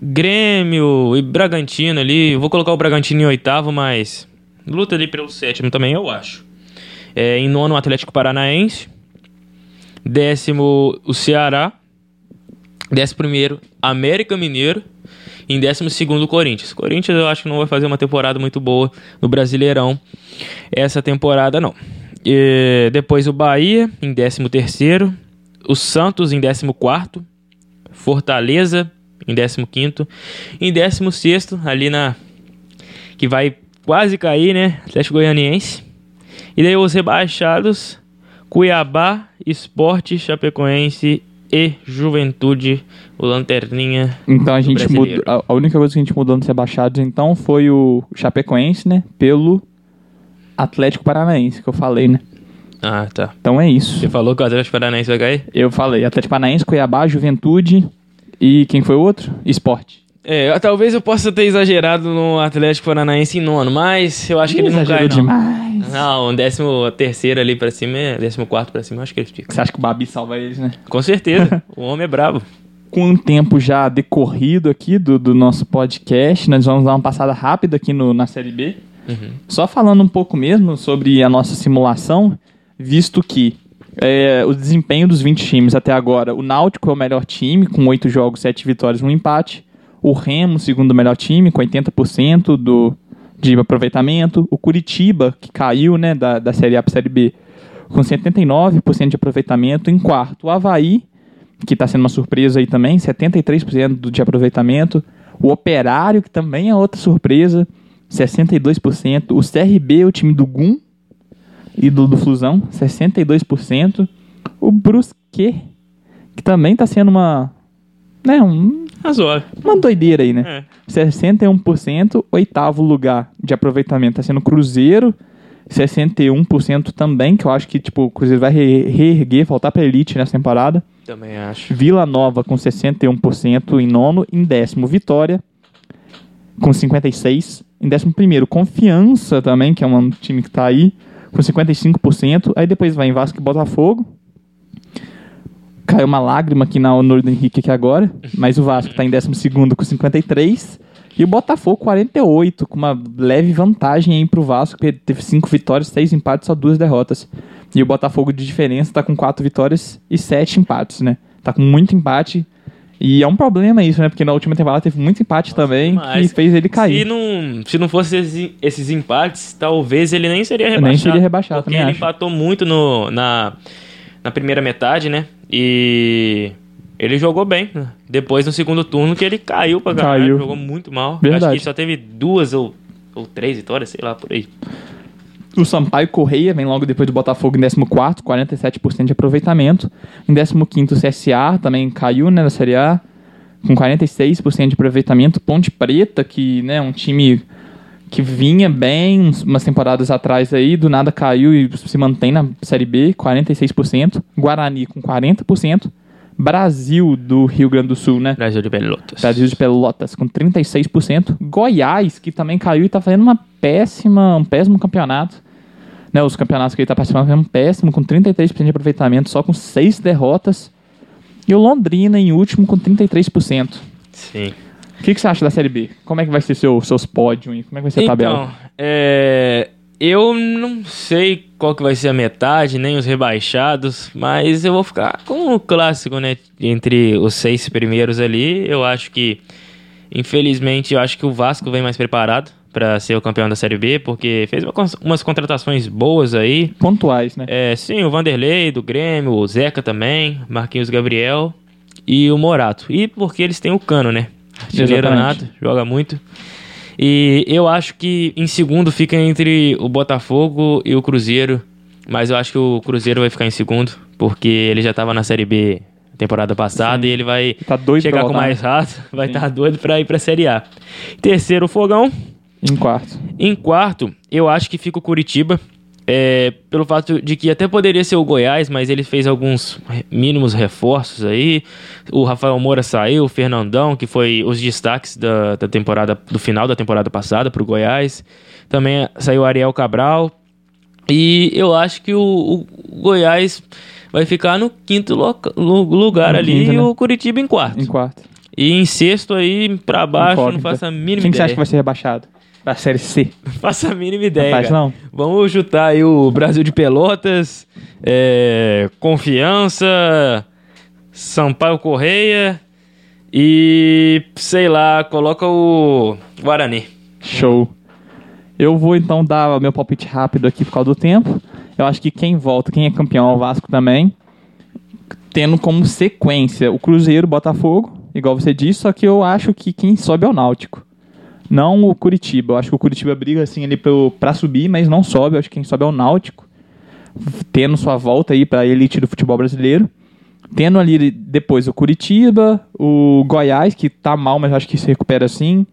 Grêmio e Bragantino ali. Eu vou colocar o Bragantino em oitavo, mas luta ali pelo sétimo também, eu acho. É, em nono, o Atlético Paranaense. Décimo, o Ceará. Décimo primeiro, América Mineiro. Em décimo segundo, o Corinthians. Corinthians eu acho que não vai fazer uma temporada muito boa no Brasileirão essa temporada, não. E depois o Bahia, em décimo terceiro. O Santos, em décimo quarto. Fortaleza, em 15º. Em 16º, ali na... Que vai quase cair, né? Atlético Goianiense. E daí os rebaixados, Cuiabá, Esporte, Chapecoense e Juventude, o Lanterninha Então a gente mudou. A, única coisa que a gente mudou nos rebaixados então foi o Chapecoense, né? Pelo Atlético Paranaense, que eu falei, né? Ah, tá. Então é isso. Você falou que o Atlético Paranaense vai cair? Eu falei Atlético Paranaense, Cuiabá, Juventude e quem foi o outro? Esporte. É, talvez eu possa ter exagerado no Atlético Paranaense em nono, mas eu acho que ele não cai, não. demais. Não, décimo terceiro ali pra cima, é- décimo quarto pra cima, eu acho que ele fica. Você acha que o Babi salva eles, né? Com certeza, [LAUGHS] o homem é brabo. Com um tempo já decorrido aqui do, do nosso podcast, nós vamos dar uma passada rápida aqui no, na Série B. Só falando um pouco mesmo sobre a nossa simulação, visto que é, o desempenho dos 20 times até agora, o Náutico é o melhor time, com 8 jogos, 7 vitórias e um empate. O Remo, segundo melhor time, com 80% do, de aproveitamento. O Curitiba, que caiu né, da, da Série A para a Série B, com 79% de aproveitamento. Em quarto, o Havaí, que está sendo uma surpresa aí também, 73% do- de aproveitamento. O Operário, que também é outra surpresa, 62%. O CRB, o time do Gum e do, do Flusão, 62%. O Brusque, que também está sendo uma, né, um- Razoável. uma doideira aí, né? É. 61%, oitavo lugar de aproveitamento está sendo Cruzeiro, 61% também, que eu acho que tipo, o Cruzeiro vai re- reerguer, voltar para elite nessa temporada. Também acho. Vila Nova com 61% em nono, em décimo Vitória com 56, em décimo primeiro Confiança também, que é um time que tá aí com 55%, aí depois vai em Vasco e Botafogo. Caiu uma lágrima aqui na honor do Henrique aqui agora, mas o Vasco tá em décimo segundo com 53 e o Botafogo 48, com uma leve vantagem aí pro Vasco, que teve cinco vitórias, seis empates, só duas derrotas. E o Botafogo de diferença tá com quatro vitórias e sete empates, né? Tá com muito empate. E é um problema isso, né? Porque na última temporada teve muito empate também, Mas que fez ele cair. Se não, se não fosse esses, esses empates, talvez ele nem seria rebaixado. Nem seria rebaixado, Porque também ele acho. empatou muito no, na, na primeira metade, né? E ele jogou bem. né? Depois, no segundo turno, que ele caiu pra caralho. Caiu. Jogou muito mal. Verdade. Acho que só teve duas ou, ou três vitórias, sei lá, por aí. O Sampaio Correia vem logo depois do Botafogo em 14, 47% de aproveitamento. Em 15, o CSA também caiu né, na Série A, com 46% de aproveitamento. Ponte Preta, que né, é um time que vinha bem umas temporadas atrás aí, do nada caiu e se mantém na Série B, 46%. Guarani com 40%. Brasil do Rio Grande do Sul, né? Brasil de Pelotas. Brasil de Pelotas com 36%. Goiás, que também caiu e tá fazendo uma péssima, um péssimo campeonato. Né, os campeonatos que ele tá participando é um péssimo, com 33% de aproveitamento, só com 6 derrotas. E o Londrina em último com 33%. Sim. O que, que você acha da Série B? Como é que vai ser seu, seus pódios? Como é que vai ser a Então, tabela? é, eu não sei qual que vai ser a metade, nem os rebaixados, mas eu vou ficar com o clássico, né? Entre os seis primeiros ali, eu acho que, infelizmente, eu acho que o Vasco vem mais preparado para ser o campeão da Série B, porque fez uma umas contratações boas aí. Pontuais, né? É, sim, o Vanderlei do Grêmio, o Zeca também, Marquinhos Gabriel e o Morato. E porque eles têm o Cano, né? Artilheiro nato, joga muito. E eu acho que em segundo fica entre o Botafogo e o Cruzeiro. Mas eu acho que o Cruzeiro vai ficar em segundo, porque ele já estava na Série B temporada passada, e ele vai Tá chegar com mais né? raça, [LAUGHS] vai estar doido pra ir pra Série A. Terceiro, o Fogão. Em quarto. Em quarto, eu acho que fica o Curitiba. É, pelo fato de que até poderia ser o Goiás, mas ele fez alguns mínimos reforços aí. O Rafael Moura saiu, o Fernandão, que foi os destaques da, da temporada, do final da temporada passada pro Goiás. Também saiu o Ariel Cabral. E eu acho que o, o Goiás vai ficar no quinto loca- lugar No ali quinto, e né? o Curitiba em quarto. Em quarto. E em sexto aí, pra baixo, não Incógnita. faço a mínima Quem que você ideia. acha que vai ser rebaixado? Da Série C. Não faço a mínima ideia. faz, cara. não? Vamos chutar aí o Brasil de Pelotas, é, Confiança, Sampaio Correia e sei lá, coloca o Guarani. Show. Eu vou então dar meu palpite rápido aqui por causa do tempo. Eu acho que quem volta, quem é campeão é o Vasco também. Tendo como sequência o Cruzeiro, Botafogo, igual você disse, só que eu acho que quem sobe é o Náutico. Não o Curitiba. Eu acho que o Curitiba briga assim ali pro, pra subir, mas não sobe. Eu acho que quem sobe é o Náutico. Tendo sua volta aí pra elite do futebol brasileiro. Tendo ali depois o Curitiba, o Goiás, que tá mal, mas acho que se recupera assim.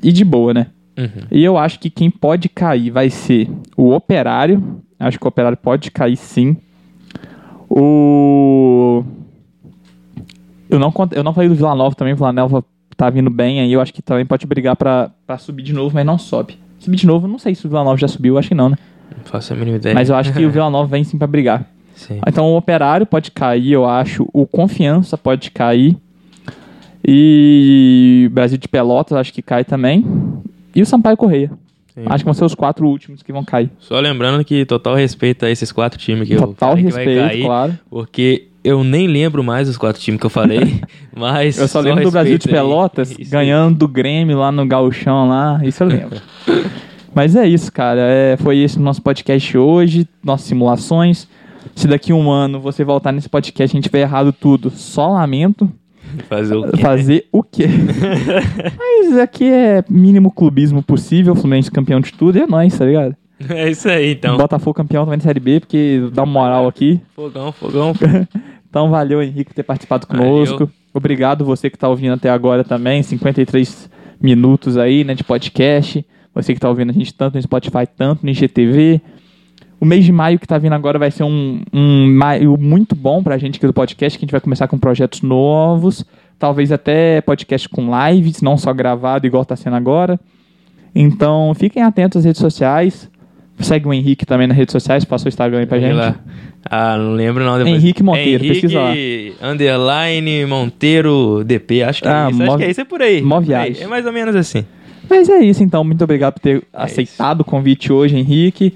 E de boa, né? Uhum. E eu acho que quem pode cair vai ser o Operário. Acho que o Operário pode cair sim. O. Eu não, eu não falei do Vila Nova também. O Vila Nova tá vindo bem aí. Eu acho que também pode brigar pra, pra subir de novo, mas não sobe. Subir de novo, não sei se o Vila Nova já subiu, acho que não, né? Não faço a mínima ideia. Mas eu acho que o [LAUGHS] Vila Nova vem sim pra brigar. Sim. Então o Operário pode cair, eu acho. O Confiança pode cair. E Brasil de Pelotas acho que cai também. E o Sampaio Correia. Sim. Acho que vão ser os quatro últimos que vão cair. Só lembrando que total respeito a esses quatro times que eu Total falei que vai respeito, cair, claro. porque eu nem lembro mais os quatro times que eu falei, [LAUGHS] mas Eu só lembro do Brasil de. Pelotas aí. ganhando do Grêmio lá no Gauchão lá. Isso eu lembro. [LAUGHS] Mas é isso, cara. É, foi esse o nosso podcast hoje, nossas simulações. Se daqui a um ano você voltar nesse podcast e a gente tiver errado tudo, só lamento. Fazer o quê? Fazer o quê? [LAUGHS] Mas aqui é mínimo clubismo possível, Fluminense campeão de tudo e é nóis, tá ligado? É isso aí, então. Botafogo campeão também da Série B, porque dá uma moral aqui. Fogão, fogão. [LAUGHS] Então valeu, Henrique, por ter participado conosco. Valeu. Obrigado você que tá ouvindo até agora também, 53 minutos aí, né, de podcast. Você que tá ouvindo a gente tanto no Spotify, tanto no IGTV. O mês de maio que tá vindo agora vai ser um, um maio muito bom pra gente aqui do podcast, que a gente vai começar com projetos novos, talvez até podcast com lives, não só gravado igual tá sendo agora. Então, fiquem atentos às redes sociais. Segue o Henrique também nas redes sociais, passa o Instagram aí pra Sei gente. lá. Ah, não lembro não. Depois. Henrique Monteiro, Henrique, pesquisa lá. underline Monteiro DP. Acho que Ah, é isso. mó- Acho que é isso. É por aí. mó viagem. É mais ou menos assim. Mas é isso então, muito obrigado por ter aceitado o convite hoje, Henrique.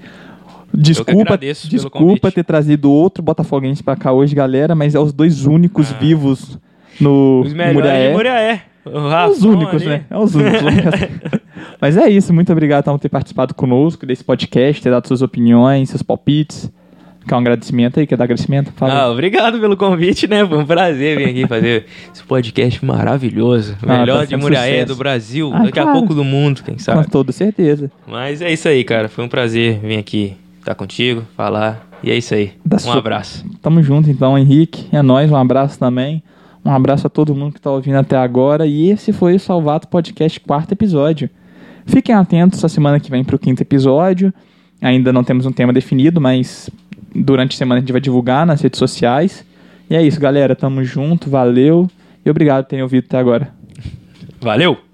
Desculpa, desculpa ter trazido outro botafoguense pra cá hoje, galera, mas é os dois únicos vivos no Ah. Os melhores Muriaé. de Muriaé. É os únicos, né? É os únicos. [LAUGHS] mas é isso, muito obrigado por ter participado conosco desse podcast, ter dado suas opiniões, seus palpites. Quer um agradecimento aí? Quer dar agradecimento? Fala. Ah, obrigado pelo convite, né? Foi um prazer vir aqui fazer esse podcast maravilhoso. Ah, Melhor tá de Muriaé, sucesso. do Brasil, Ah, daqui a claro. pouco do mundo, quem Com sabe. toda certeza. Mas é isso aí, cara. Foi um prazer vir aqui estar contigo, falar. E é isso aí. Da um sua- abraço. Tamo junto então, Henrique. É nóis, um abraço também. Um abraço a todo mundo que tá ouvindo até agora. E esse foi o Salvato Podcast, quarto episódio. Fiquem atentos a semana que vem pro quinto episódio. Ainda não temos um tema definido, mas durante a semana a gente vai divulgar nas redes sociais. E é isso, galera. Tamo junto, valeu. E obrigado por terem ouvido até agora. Valeu!